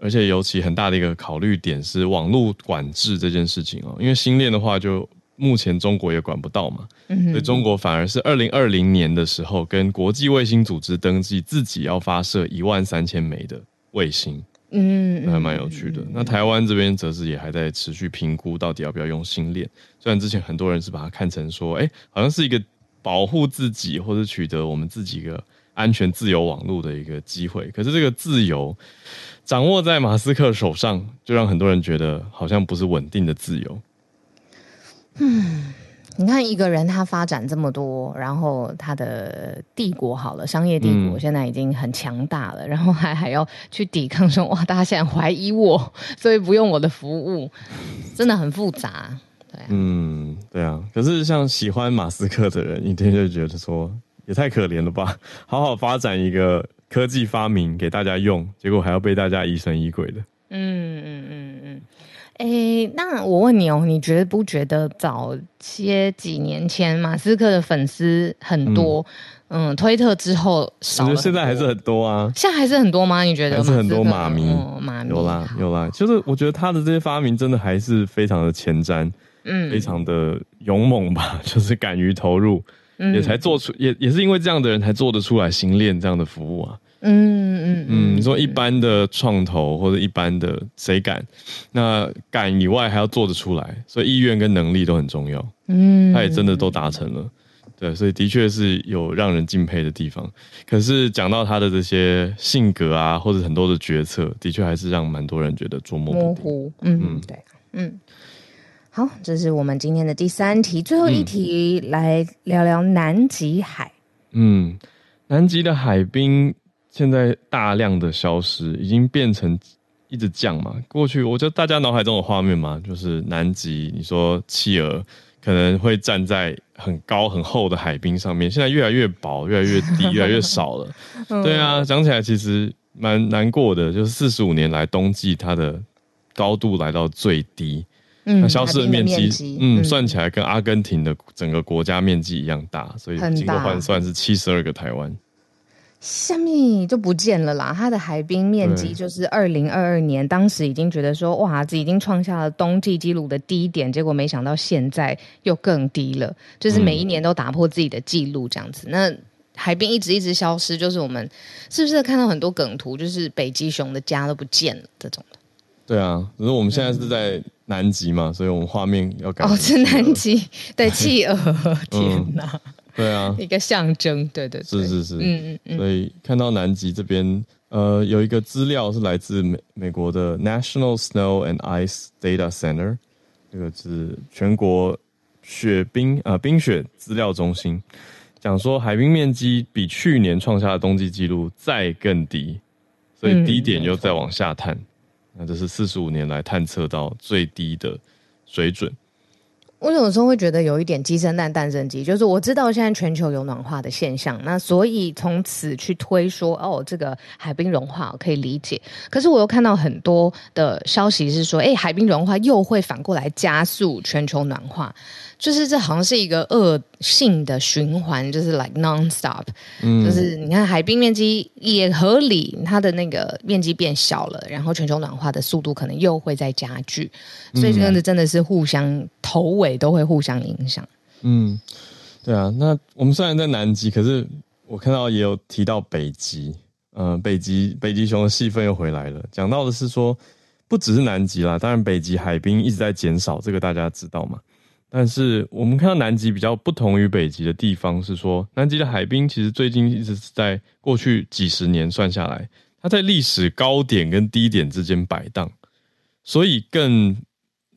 Speaker 1: 而且尤其很大的一个考虑点是网络管制这件事情哦，因为星链的话就。目前中国也管不到嘛，所以中国反而是二零二零年的时候，跟国际卫星组织登记自己要发射一万三千枚的卫星，嗯，还蛮有趣的。那台湾这边则是也还在持续评估到底要不要用心链，虽然之前很多人是把它看成说，哎，好像是一个保护自己或者取得我们自己一个安全自由网络的一个机会，可是这个自由掌握在马斯克手上，就让很多人觉得好像不是稳定的自由。
Speaker 2: 嗯，你看一个人他发展这么多，然后他的帝国好了，商业帝国现在已经很强大了，嗯、然后还还要去抵抗说哇，大家现在怀疑我，所以不用我的服务，真的很复杂。对、啊，
Speaker 1: 嗯，对啊。可是像喜欢马斯克的人，一定就觉得说也太可怜了吧？好好发展一个科技发明给大家用，结果还要被大家疑神疑鬼的。嗯嗯
Speaker 2: 嗯嗯。哎、欸，那我问你哦，你觉得不觉得早些几年前马斯克的粉丝很多？嗯，嗯，推特之后少了。我觉得
Speaker 1: 现在还是很多啊。
Speaker 2: 现在还是很多吗？你觉得？
Speaker 1: 还是很多马迷，哦、马迷有啦有啦。就是我觉得他的这些发明真的还是非常的前瞻，嗯，非常的勇猛吧，就是敢于投入，嗯、也才做出也也是因为这样的人才做得出来星链这样的服务啊。嗯嗯嗯，你说一般的创投或者一般的谁敢？那敢以外还要做得出来，所以意愿跟能力都很重要。嗯，他也真的都达成了，对，所以的确是有让人敬佩的地方。可是讲到他的这些性格啊，或者很多的决策，的确还是让蛮多人觉得捉摸不定。模糊。嗯嗯，对，
Speaker 2: 嗯。好，这是我们今天的第三题，最后一题来聊聊南极海。
Speaker 1: 嗯，南极的海冰。现在大量的消失，已经变成一直降嘛。过去我觉得大家脑海中的画面嘛，就是南极，你说企鹅可能会站在很高很厚的海冰上面，现在越来越薄，越来越低，越来越少了。对啊，讲起来其实蛮难过的，就是四十五年来冬季它的高度来到最低，嗯，那消失的面积，嗯，算起来跟阿根廷的整个国家面积一样大，所以经过换算是七十二个台湾。
Speaker 2: 下面就不见了啦。它的海冰面积就是二零二二年，当时已经觉得说，哇，这已经创下了冬季纪录的低点，结果没想到现在又更低了，就是每一年都打破自己的记录这样子。嗯、那海冰一直一直消失，就是我们是不是看到很多梗图，就是北极熊的家都不见了这种的？
Speaker 1: 对啊，可是我们现在是在南极嘛，嗯、所以我们画面要改。
Speaker 2: 哦，是南极，对，企鹅，天哪！嗯
Speaker 1: 对啊，
Speaker 2: 一个象征，对对对，
Speaker 1: 是是是，嗯嗯嗯。所以看到南极这边，呃，有一个资料是来自美美国的 National Snow and Ice Data Center，这个是全国雪冰啊、呃、冰雪资料中心，讲说海冰面积比去年创下的冬季纪录再更低，所以低点又再往下探，嗯、那这是四十五年来探测到最低的水准。
Speaker 2: 我有时候会觉得有一点鸡生蛋，蛋生鸡，就是我知道现在全球有暖化的现象，那所以从此去推说哦，这个海冰融化可以理解。可是我又看到很多的消息是说，哎，海冰融化又会反过来加速全球暖化。就是这好像是一个恶性的循环，就是 like non-stop，嗯，就是你看海冰面积也合理，它的那个面积变小了，然后全球暖化的速度可能又会再加剧，所以这个真的是互相头尾都会互相影响。
Speaker 1: 嗯，对啊，那我们虽然在南极，可是我看到也有提到北极，嗯、呃，北极北极熊的戏份又回来了，讲到的是说不只是南极啦，当然北极海冰一直在减少，这个大家知道吗？但是我们看到南极比较不同于北极的地方是说，南极的海冰其实最近一直是在过去几十年算下来，它在历史高点跟低点之间摆荡，所以更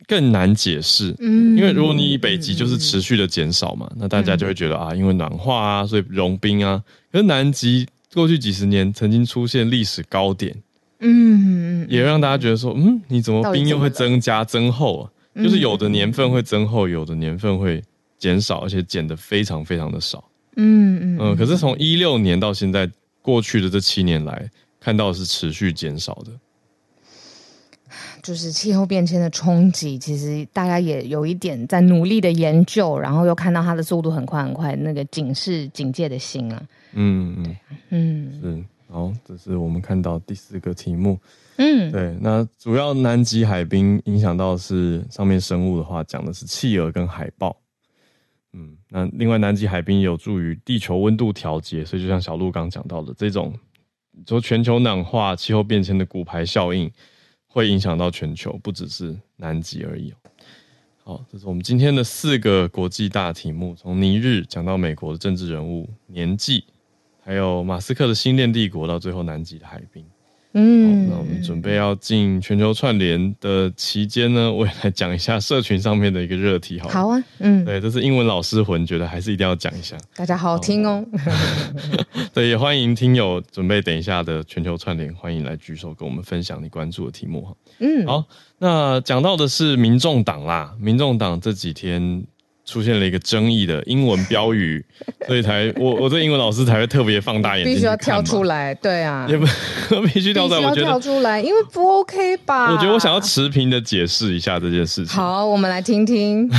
Speaker 1: 更难解释。嗯，因为如果你以北极就是持续的减少嘛，那大家就会觉得啊，因为暖化啊，所以融冰啊。可是南极过去几十年曾经出现历史高点，嗯，也让大家觉得说，嗯，你怎么冰又会增加增厚啊？就是有的年份会增厚，有的年份会减少，而且减的非常非常的少。嗯嗯嗯。可是从一六年到现在过去的这七年来，看到是持续减少的。
Speaker 2: 就是气候变迁的冲击，其实大家也有一点在努力的研究，然后又看到它的速度很快很快，那个警示警戒的心啊。嗯嗯
Speaker 1: 嗯，是。好，这是我们看到第四个题目。嗯，对，那主要南极海冰影响到是上面生物的话，讲的是企鹅跟海豹。嗯，那另外南极海冰有助于地球温度调节，所以就像小鹿刚讲到的这种，说全球暖化、气候变迁的骨牌效应会影响到全球，不只是南极而已。好，这是我们今天的四个国际大题目，从尼日讲到美国的政治人物年纪，还有马斯克的星链帝国，到最后南极的海冰。嗯，那我们准备要进全球串联的期间呢，我也来讲一下社群上面的一个热题好，好。好啊，嗯，对，这是英文老师魂，觉得还是一定要讲一下。
Speaker 2: 大家好好听哦。
Speaker 1: 对，也欢迎听友准备等一下的全球串联，欢迎来举手跟我们分享你关注的题目哈。嗯，好，那讲到的是民众党啦，民众党这几天。出现了一个争议的英文标语，所以才我我这英文老师才会特别放大眼睛，
Speaker 2: 必须要跳出来，对啊，
Speaker 1: 也不 必须跳出来，我觉得
Speaker 2: 跳出来，因为不 OK 吧？
Speaker 1: 我觉得我想要持平的解释一下这件事情。
Speaker 2: 好，我们来听听。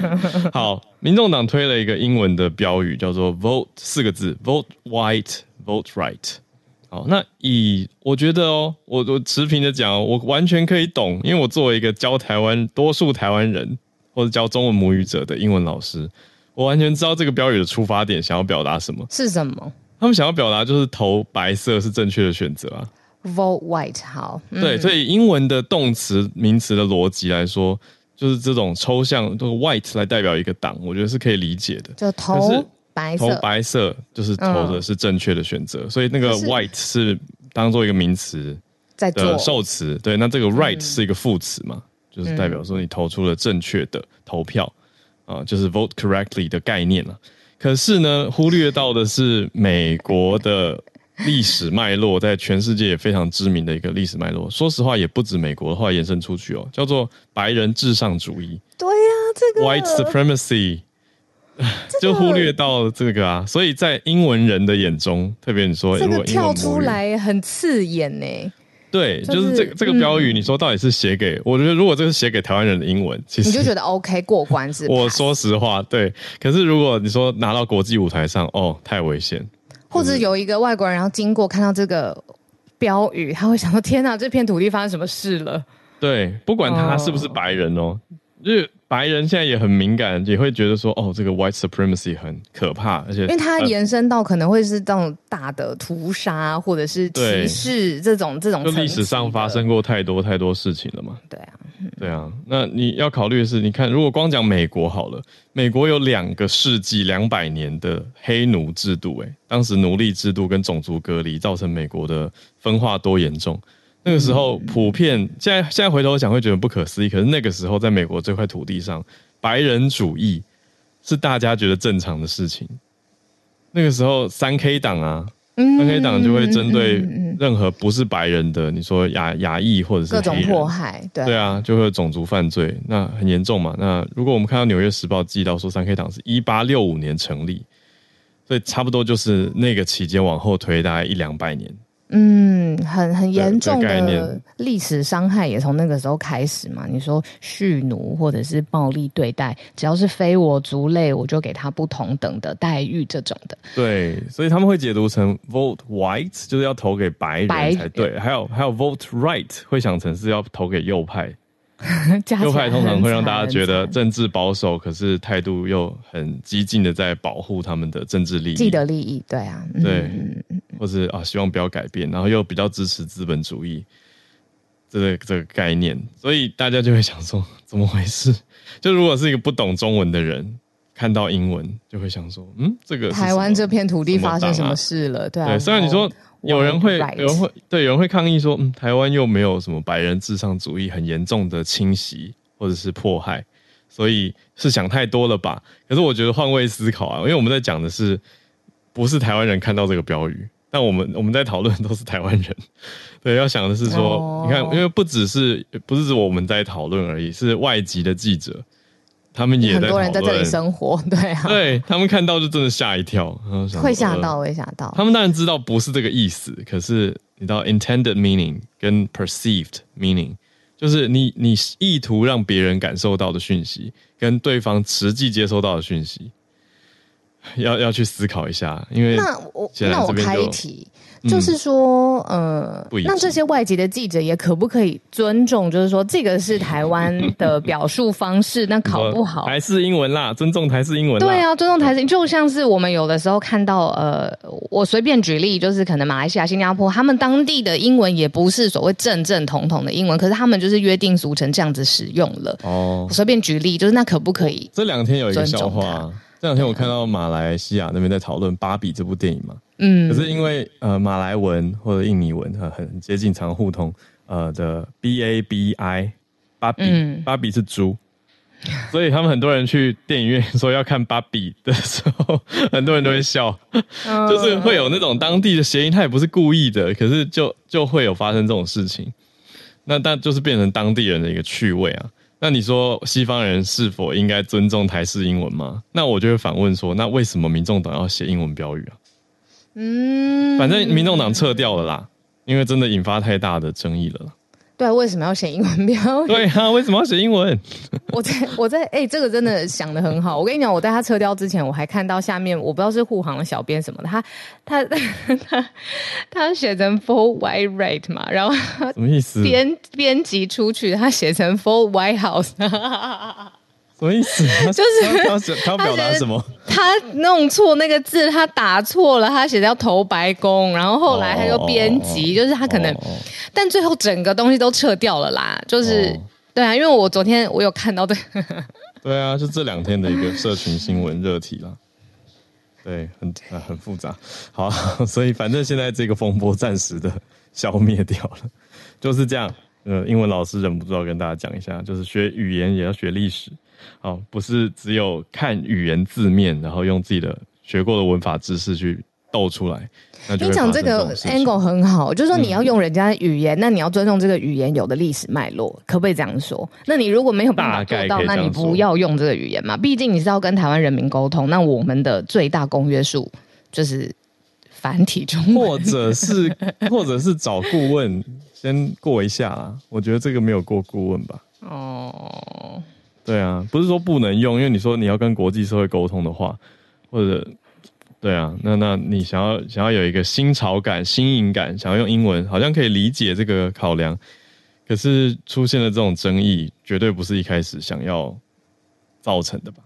Speaker 1: 好，民众党推了一个英文的标语，叫做 “Vote” 四个字，“Vote White, Vote Right”。好，那以我觉得哦，我我持平的讲，我完全可以懂，因为我作为一个教台湾多数台湾人。或者教中文母语者的英文老师，我完全知道这个标语的出发点想要表达什么。
Speaker 2: 是什么？
Speaker 1: 他们想要表达就是投白色是正确的选择啊。
Speaker 2: Vote white，好。
Speaker 1: 嗯、对，所以英文的动词、名词的逻辑来说，就是这种抽象，都、就是 white 来代表一个党，我觉得是可以理解的。
Speaker 2: 就投白色，
Speaker 1: 投白色就是投的是正确的选择，嗯、所以那个 white 是当做一个名词在的受词。对，那这个 right 是一个副词嘛？就是代表说你投出了正确的投票，嗯、啊，就是 vote correctly 的概念了。可是呢，忽略到的是美国的历史脉络，在全世界也非常知名的一个历史脉络。说实话，也不止美国的话延伸出去哦，叫做白人至上主义。
Speaker 2: 对呀、啊，这个
Speaker 1: white supremacy、就忽略到这个啊。所以在英文人的眼中，特别你说如果英文
Speaker 2: 跳出来很刺眼呢。
Speaker 1: 对，就是这个这个标语，你说到底是写给？我觉得如果这是写给台湾人的英文，其实
Speaker 2: 你就觉得 OK 过关 是？
Speaker 1: 我说实话，对。可是如果你说拿到国际舞台上，哦，太危险。
Speaker 2: 或者有一个外国人，然后经过看到这个标语，他会想说：天哪，这片土地发生什么事了？
Speaker 1: 对，不管他是不是白人哦，就是。白人现在也很敏感，也会觉得说，哦，这个 white supremacy 很可怕，而且因
Speaker 2: 为它延伸到可能会是这种大的屠杀或者是歧视这种这种，
Speaker 1: 就历史上发生过太多太多事情了嘛。
Speaker 2: 对啊，
Speaker 1: 对啊。那你要考虑的是，你看，如果光讲美国好了，美国有两个世纪两百年的黑奴制度，诶，当时奴隶制度跟种族隔离造成美国的分化多严重。那个时候普遍，现在现在回头想会觉得不可思议，可是那个时候在美国这块土地上，白人主义是大家觉得正常的事情。那个时候三 K 党啊，三 K 党就会针对任何不是白人的，你说亚亚裔或者是
Speaker 2: 各种迫害，对
Speaker 1: 对啊，就会有种族犯罪，那很严重嘛。那如果我们看到《纽约时报》记到说，三 K 党是一八六五年成立，所以差不多就是那个期间往后推大概一两百年。
Speaker 2: 嗯，很很严重的历史伤害也从那个时候开始嘛。你说蓄奴或者是暴力对待，只要是非我族类，我就给他不同等的待遇，这种的。
Speaker 1: 对，所以他们会解读成 vote white 就是要投给白人才对，还有还有 vote right 会想成是要投给右派。右派通常会让大家觉得政治保守，可是态度又很激进的在保护他们的政治利益、
Speaker 2: 既得利益。对啊，
Speaker 1: 对，嗯、或是啊，希望不要改变，然后又比较支持资本主义这个这个概念，所以大家就会想说，怎么回事？就如果是一个不懂中文的人，看到英文就会想说，嗯，这个
Speaker 2: 台湾这片土地发生什么事了？对啊，
Speaker 1: 对，虽然你说。有人会有人会，对，有人会抗议说，嗯，台湾又没有什么白人至上主义很严重的侵袭或者是迫害，所以是想太多了吧？可是我觉得换位思考啊，因为我们在讲的是不是台湾人看到这个标语，但我们我们在讨论都是台湾人，对，要想的是说，oh. 你看，因为不只是不是指我们在讨论而已，是外籍的记者。他们也在
Speaker 2: 很多人在这里生活，对啊，
Speaker 1: 对他们看到就真的吓一跳，
Speaker 2: 会吓到，会吓到。
Speaker 1: 他们当然知道不是这个意思，可是你知道 intended meaning 跟 perceived meaning，就是你你意图让别人感受到的讯息，跟对方实际接收到的讯息，要 要去思考一下。因为
Speaker 2: 那我那我开一题。就是说，呃，那这些外籍的记者也可不可以尊重？就是说，这个是台湾的 表述方式，那考不好，
Speaker 1: 台式英文啦，尊重台式英文。
Speaker 2: 对啊，尊重台式，就像是我们有的时候看到，呃，我随便举例，就是可能马来西亚、新加坡，他们当地的英文也不是所谓正正统统的英文，可是他们就是约定俗成这样子使用了。哦，随便举例，就是那可不可以？
Speaker 1: 这两天有一个笑话，这两天我看到马来西亚那边在讨论《芭比》这部电影嘛。嗯，可是因为呃马来文或者印尼文很很接近，常互通呃的 B A B I，芭比，嗯、芭比是猪，所以他们很多人去电影院 说要看芭比的时候，很多人都会笑，嗯、就是会有那种当地的谐音，他也不是故意的，可是就就会有发生这种事情，那但就是变成当地人的一个趣味啊。那你说西方人是否应该尊重台式英文吗？那我就会反问说，那为什么民众党要写英文标语啊？嗯，反正民众党撤掉了啦，因为真的引发太大的争议了。
Speaker 2: 对啊，为什么要写英文标语？
Speaker 1: 对啊，为什么要写英文？
Speaker 2: 我在我在哎、欸，这个真的想的很好。我跟你讲，我在他撤掉之前，我还看到下面，我不知道是护航的小编什么的，他他他他写成 full white right 嘛，然后
Speaker 1: 什么意思？
Speaker 2: 编编辑出去，他写成 full white house。
Speaker 1: 什么意思？就是他他要表达什么？
Speaker 2: 他弄错那个字，他打错了，他写的要投白宫，然后后来他又编辑，就是他可能，但最后整个东西都撤掉了啦。就是对啊，因为我昨天我有看到的，
Speaker 1: 对啊，就这两天的一个社群新闻热题啦。对，很很复杂。好，所以反正现在这个风波暂时的消灭掉了，就是这样。呃，英文老师忍不住要跟大家讲一下，就是学语言也要学历史。好，不是只有看语言字面，然后用自己的学过的文法知识去斗出来。你
Speaker 2: 讲这个 angle 很好，就是说你要用人家的语言，嗯、那你要尊重这个语言有的历史脉络，可不可以这样说？那你如果没有办法做到，那你不要用这个语言嘛。毕竟你是要跟台湾人民沟通，那我们的最大公约数就是繁体中文，
Speaker 1: 或者是 或者是找顾问先过一下啦。我觉得这个没有过顾问吧。哦。对啊，不是说不能用，因为你说你要跟国际社会沟通的话，或者对啊，那那你想要想要有一个新潮感、新颖感，想要用英文，好像可以理解这个考量。可是出现了这种争议，绝对不是一开始想要造成的吧？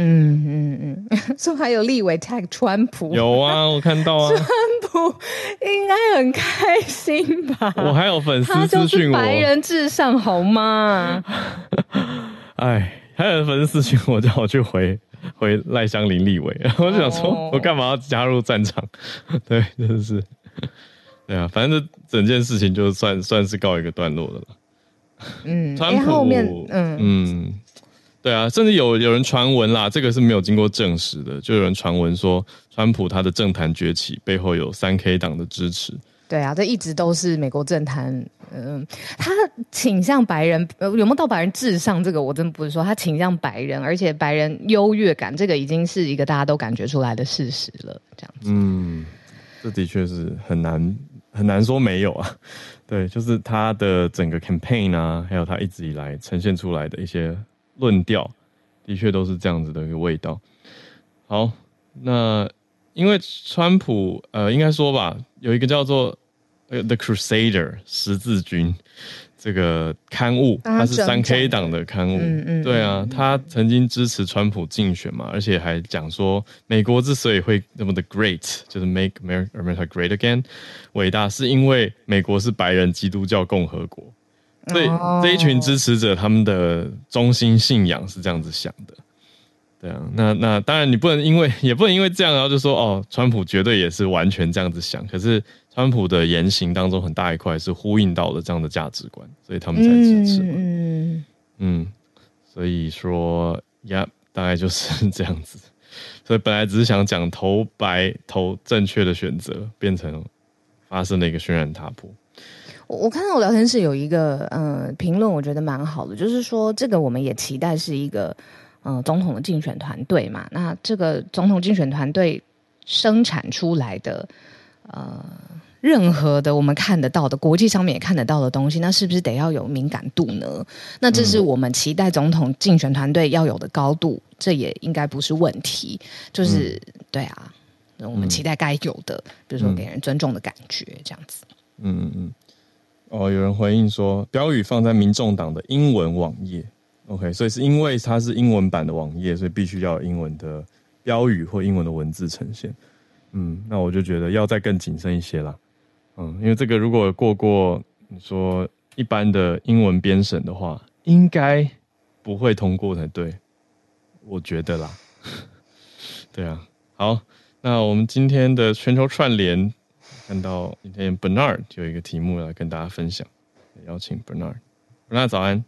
Speaker 2: 嗯嗯嗯，说、嗯、还有立委 tag 川普，
Speaker 1: 有啊，我看到啊，
Speaker 2: 川普应该很开心吧？
Speaker 1: 我还有粉丝私讯我，
Speaker 2: 白人至上好吗？
Speaker 1: 哎，还有粉丝私讯我，叫我去回回赖香林立委，然 后我就想说，我干嘛要加入战场？对，真的是，对啊，反正这整件事情就算算是告一个段落了。
Speaker 2: 嗯，川普，后面，嗯嗯，
Speaker 1: 对啊，甚至有有人传闻啦，这个是没有经过证实的，就有人传闻说，川普他的政坛崛起背后有三 K 党的支持。
Speaker 2: 对啊，这一直都是美国政坛，嗯、呃，他倾向白人，呃，有没有到白人至上？这个我真的不是说，他倾向白人，而且白人优越感，这个已经是一个大家都感觉出来的事实了。这样子，
Speaker 1: 嗯，这的确是很难很难说没有啊。对，就是他的整个 campaign 啊，还有他一直以来呈现出来的一些论调，的确都是这样子的一个味道。好，那。因为川普，呃，应该说吧，有一个叫做呃《The Crusader》十字军这个刊物，它是三 K 党的刊物。嗯嗯，对啊，他曾经支持川普竞选嘛，而且还讲说，美国之所以会那么的 great，就是 Make America Great Again，伟大，是因为美国是白人基督教共和国。所以这一群支持者，他们的中心信仰是这样子想的。对啊，那那当然你不能因为也不能因为这样，然后就说哦，川普绝对也是完全这样子想。可是川普的言行当中很大一块是呼应到了这样的价值观，所以他们才支持。嗯嗯，所以说呀，大概就是这样子。所以本来只是想讲投白投正确的选择，变成发生了一个轩然大波。
Speaker 2: 我我看到我聊天室有一个嗯评论，我觉得蛮好的，就是说这个我们也期待是一个。呃，总统的竞选团队嘛，那这个总统竞选团队生产出来的呃，任何的我们看得到的国际上面也看得到的东西，那是不是得要有敏感度呢？那这是我们期待总统竞选团队要有的高度，这也应该不是问题。就是、嗯、对啊，我们期待该有的，比如说给人尊重的感觉，这样子。
Speaker 1: 嗯嗯嗯。哦，有人回应说，标语放在民众党的英文网页。OK，所以是因为它是英文版的网页，所以必须要有英文的标语或英文的文字呈现。嗯，那我就觉得要再更谨慎一些啦。嗯，因为这个如果过过你说一般的英文编审的话，应该不会通过才对，我觉得啦。对啊，好，那我们今天的全球串联，看到今天 Bernard 就有一个题目来跟大家分享，邀请 Bernard，Bernard 早安。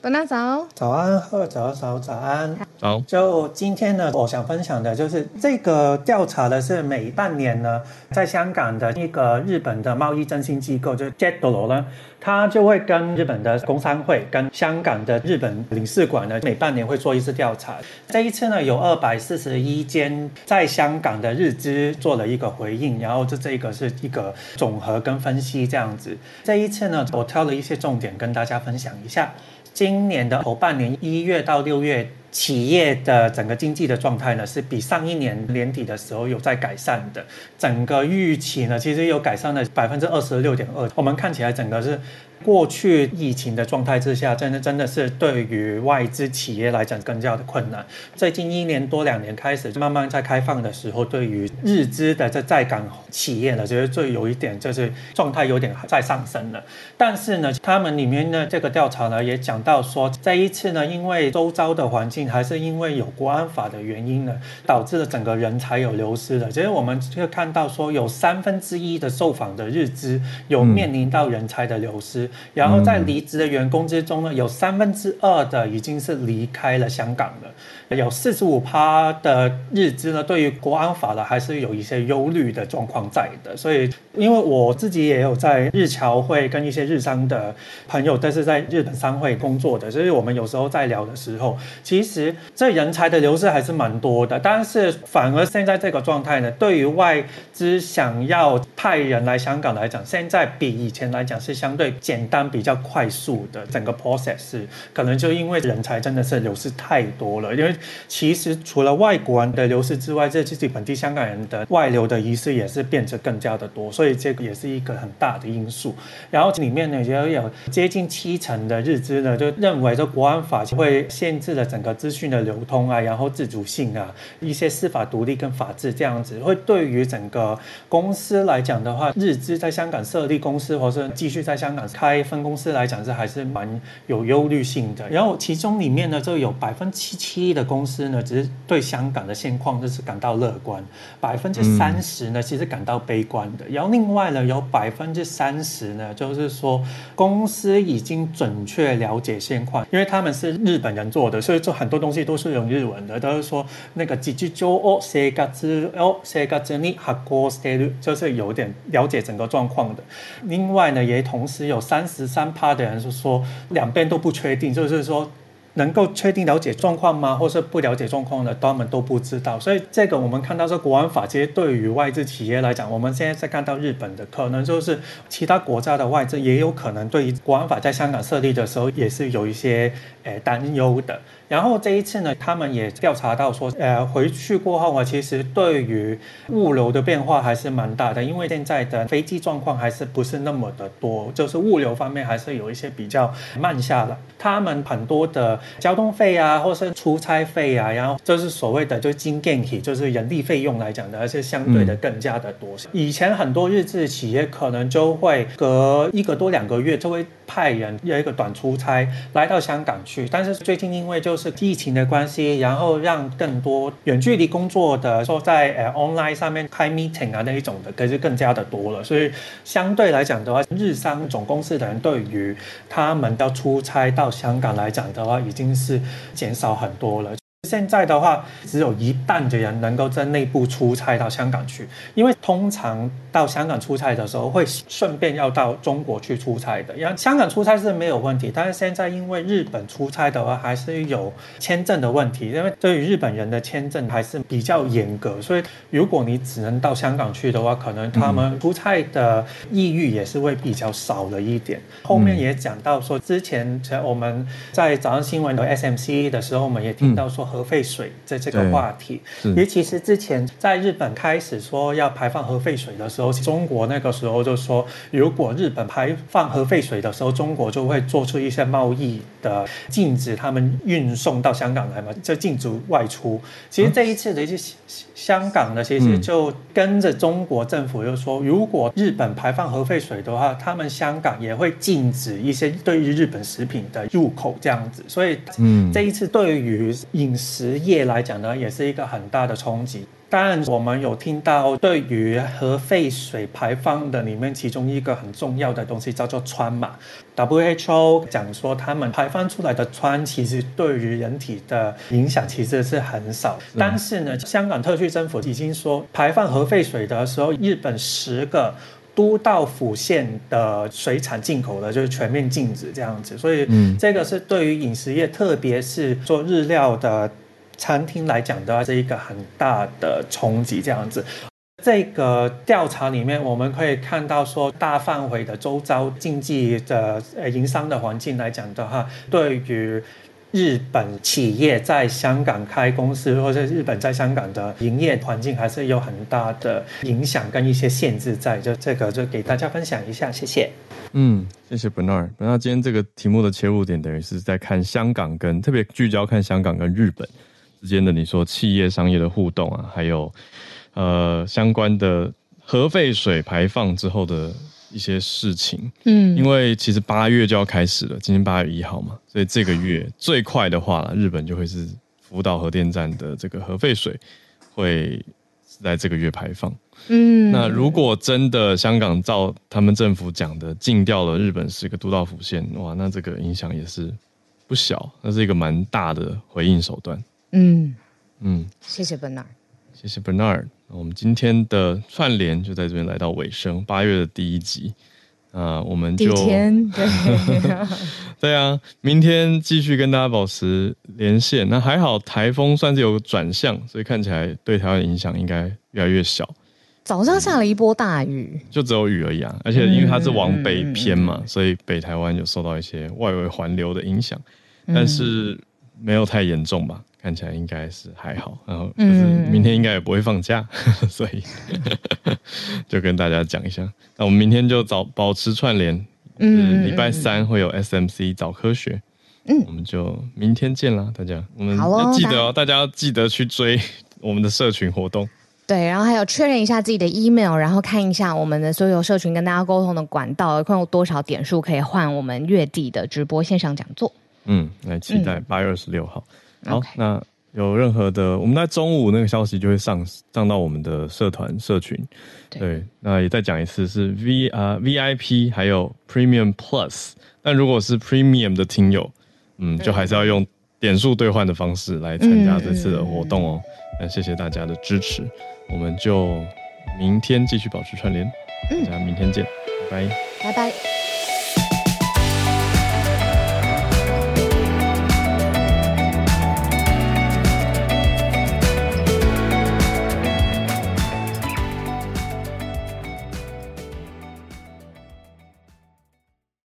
Speaker 2: 本大早，
Speaker 3: 早安，贺早早早安，
Speaker 1: 早。
Speaker 3: 就今天呢，我想分享的就是这个调查的是每半年呢，在香港的一个日本的贸易振兴机构，就 JETRO 呢，他就会跟日本的工商会跟香港的日本领事馆呢，每半年会做一次调查。这一次呢，有二百四十一间在香港的日资做了一个回应，然后这这个是一个总和跟分析这样子。这一次呢，我挑了一些重点跟大家分享一下。今年的头半年，一月到六月，企业的整个经济的状态呢，是比上一年年底的时候有在改善的。整个预期呢，其实有改善了百分之二十六点二。我们看起来整个是。过去疫情的状态之下，真的真的是对于外资企业来讲更加的困难。最近一年多两年开始慢慢在开放的时候，对于日资的这在港企业呢，觉得最有一点就是状态有点在上升了。但是呢，他们里面呢这个调查呢也讲到说，这一次呢，因为周遭的环境还是因为有国安法的原因呢，导致了整个人才有流失的。其实我们就看到说，有三分之一的受访的日资有面临到人才的流失。然后在离职的员工之中呢，有三分之二的已经是离开了香港了。有四十五趴的日资呢，对于国安法呢，还是有一些忧虑的状况在的。所以，因为我自己也有在日侨会跟一些日商的朋友，都是在日本商会工作的，所以我们有时候在聊的时候，其实这人才的流失还是蛮多的。但是，反而现在这个状态呢，对于外资想要派人来香港来讲，现在比以前来讲是相对简简单、比较快速的整个 process，可能就因为人才真的是流失太多了，因为。其实除了外国人的流失之外，这自己本地香港人的外流的仪式也是变得更加的多，所以这个也是一个很大的因素。然后里面呢，也有接近七成的日资呢，就认为这国安法会限制了整个资讯的流通啊，然后自主性啊，一些司法独立跟法治这样子，会对于整个公司来讲的话，日资在香港设立公司，或是继续在香港开分公司来讲，是还是蛮有忧虑性的。然后其中里面呢，就有百分之七七的公司呢，只是对香港的现况就是感到乐观，百分之三十呢，其实感到悲观的。然后另外呢，有百分之三十呢，就是说公司已经准确了解现况，因为他们是日本人做的，所以做很多东西都是用日文的，都是说那个几句就哦，生活哦，生活に発行してる，就是有点了解整个状况的。另外呢，也同时有三 三十三趴的人是说两边都不确定，就是说。能够确定了解状况吗？或是不了解状况的，他们都不知道。所以这个我们看到这国安法，其实对于外资企业来讲，我们现在在看到日本的，可能就是其他国家的外资也有可能对于国安法在香港设立的时候，也是有一些诶担忧的。然后这一次呢，他们也调查到说，呃，回去过后啊，其实对于物流的变化还是蛮大的，因为现在的飞机状况还是不是那么的多，就是物流方面还是有一些比较慢下了。他们很多的交通费啊，或是出差费啊，然后就是所谓的就金电体，就是人力费用来讲的，而且相对的更加的多。以前很多日资企业可能就会隔一个多两个月就会派人有一个短出差来到香港去，但是最近因为就是疫情的关系，然后让更多远距离工作的说在呃 online 上面开 meeting 啊那一种的，可是更加的多了，所以相对来讲的话，日商总公司的人对于他们要出差到香港来讲的话，已经是减少很多了。现在的话，只有一半的人能够在内部出差到香港去，因为通常到香港出差的时候，会顺便要到中国去出差的。然后香港出差是没有问题，但是现在因为日本出差的话，还是有签证的问题，因为对于日本人的签证还是比较严格，所以如果你只能到香港去的话，可能他们出差的意欲也是会比较少了一点。后面也讲到说，之前我们在早上新闻的 SMC 的时候，我们也听到说。核废水的这个话题，因为其实之前在日本开始说要排放核废水的时候，中国那个时候就说，如果日本排放核废水的时候，中国就会做出一些贸易的禁止，他们运送到香港来嘛，就禁止外出。其实这一次的一些香港的，其实就跟着中国政府就说，如果日本排放核废水的话，他们香港也会禁止一些对于日本食品的入口这样子。所以，嗯，这一次对于饮食实业来讲呢，也是一个很大的冲击。当然，我们有听到对于核废水排放的里面，其中一个很重要的东西叫做氚嘛。WHO 讲说，他们排放出来的氚其实对于人体的影响其实是很少。但是呢，香港特区政府已经说，排放核废水的时候，日本十个都道府县的水产进口的，就是全面禁止这样子。所以，这个是对于饮食业，特别是做日料的。餐厅来讲的话，是一个很大的冲击。这样子，这个调查里面，我们可以看到说，大范围的周遭经济的呃营商的环境来讲的话，对于日本企业在香港开公司，或者日本在香港的营业环境，还是有很大的影响跟一些限制在。就这个，就给大家分享一下，谢谢。
Speaker 1: 嗯，谢谢 Bernard。那今天这个题目的切入点，等于是在看香港跟特别聚焦看香港跟日本。之间的你说企业商业的互动啊，还有呃相关的核废水排放之后的一些事情，嗯，因为其实八月就要开始了，今天八月一号嘛，所以这个月最快的话，日本就会是福岛核电站的这个核废水会在这个月排放，嗯，那如果真的香港照他们政府讲的禁掉了日本是一个都道府县，哇，那这个影响也是不小，那是一个蛮大的回应手段。嗯。
Speaker 2: 嗯，谢谢 Bernard，
Speaker 1: 谢谢 Bernard。那我们今天的串联就在这边来到尾声，八月的第一集啊，我们就
Speaker 2: 天对
Speaker 1: 对啊，明天继续跟大家保持连线。那还好，台风算是有转向，所以看起来对台湾的影响应该越来越小。
Speaker 2: 早上下了一波大雨，
Speaker 1: 嗯，就只有雨而已啊，而且因为它是往北偏嘛，嗯、所以北台湾有受到一些外围环流的影响，但是没有太严重吧。看起来应该是还好，然后就是明天应该也不会放假，嗯、所以 就跟大家讲一下。那我们明天就早保持串联，嗯，礼拜三会有 SMC 早科学，嗯，我们就明天见啦，大家。我们要记得哦，大家要记得去追我们的社群活动。
Speaker 2: 对，然后还有确认一下自己的 email，然后看一下我们的所有社群跟大家沟通的管道，看有多少点数可以换我们月底的直播线上讲座。
Speaker 1: 嗯，来期待八月二十六号。嗯、好.那有任何的，我们在中午那个消息就会上上到我们的社团社群。对，对那也再讲一次，是 V 啊、uh, VIP 还有 Premium Plus。但如果是 Premium 的听友，嗯，就还是要用点数兑换的方式来参加这次的活动哦。那、嗯、谢谢大家的支持。我们就明天继续保持串联，大家明天见，拜拜，
Speaker 2: 拜拜。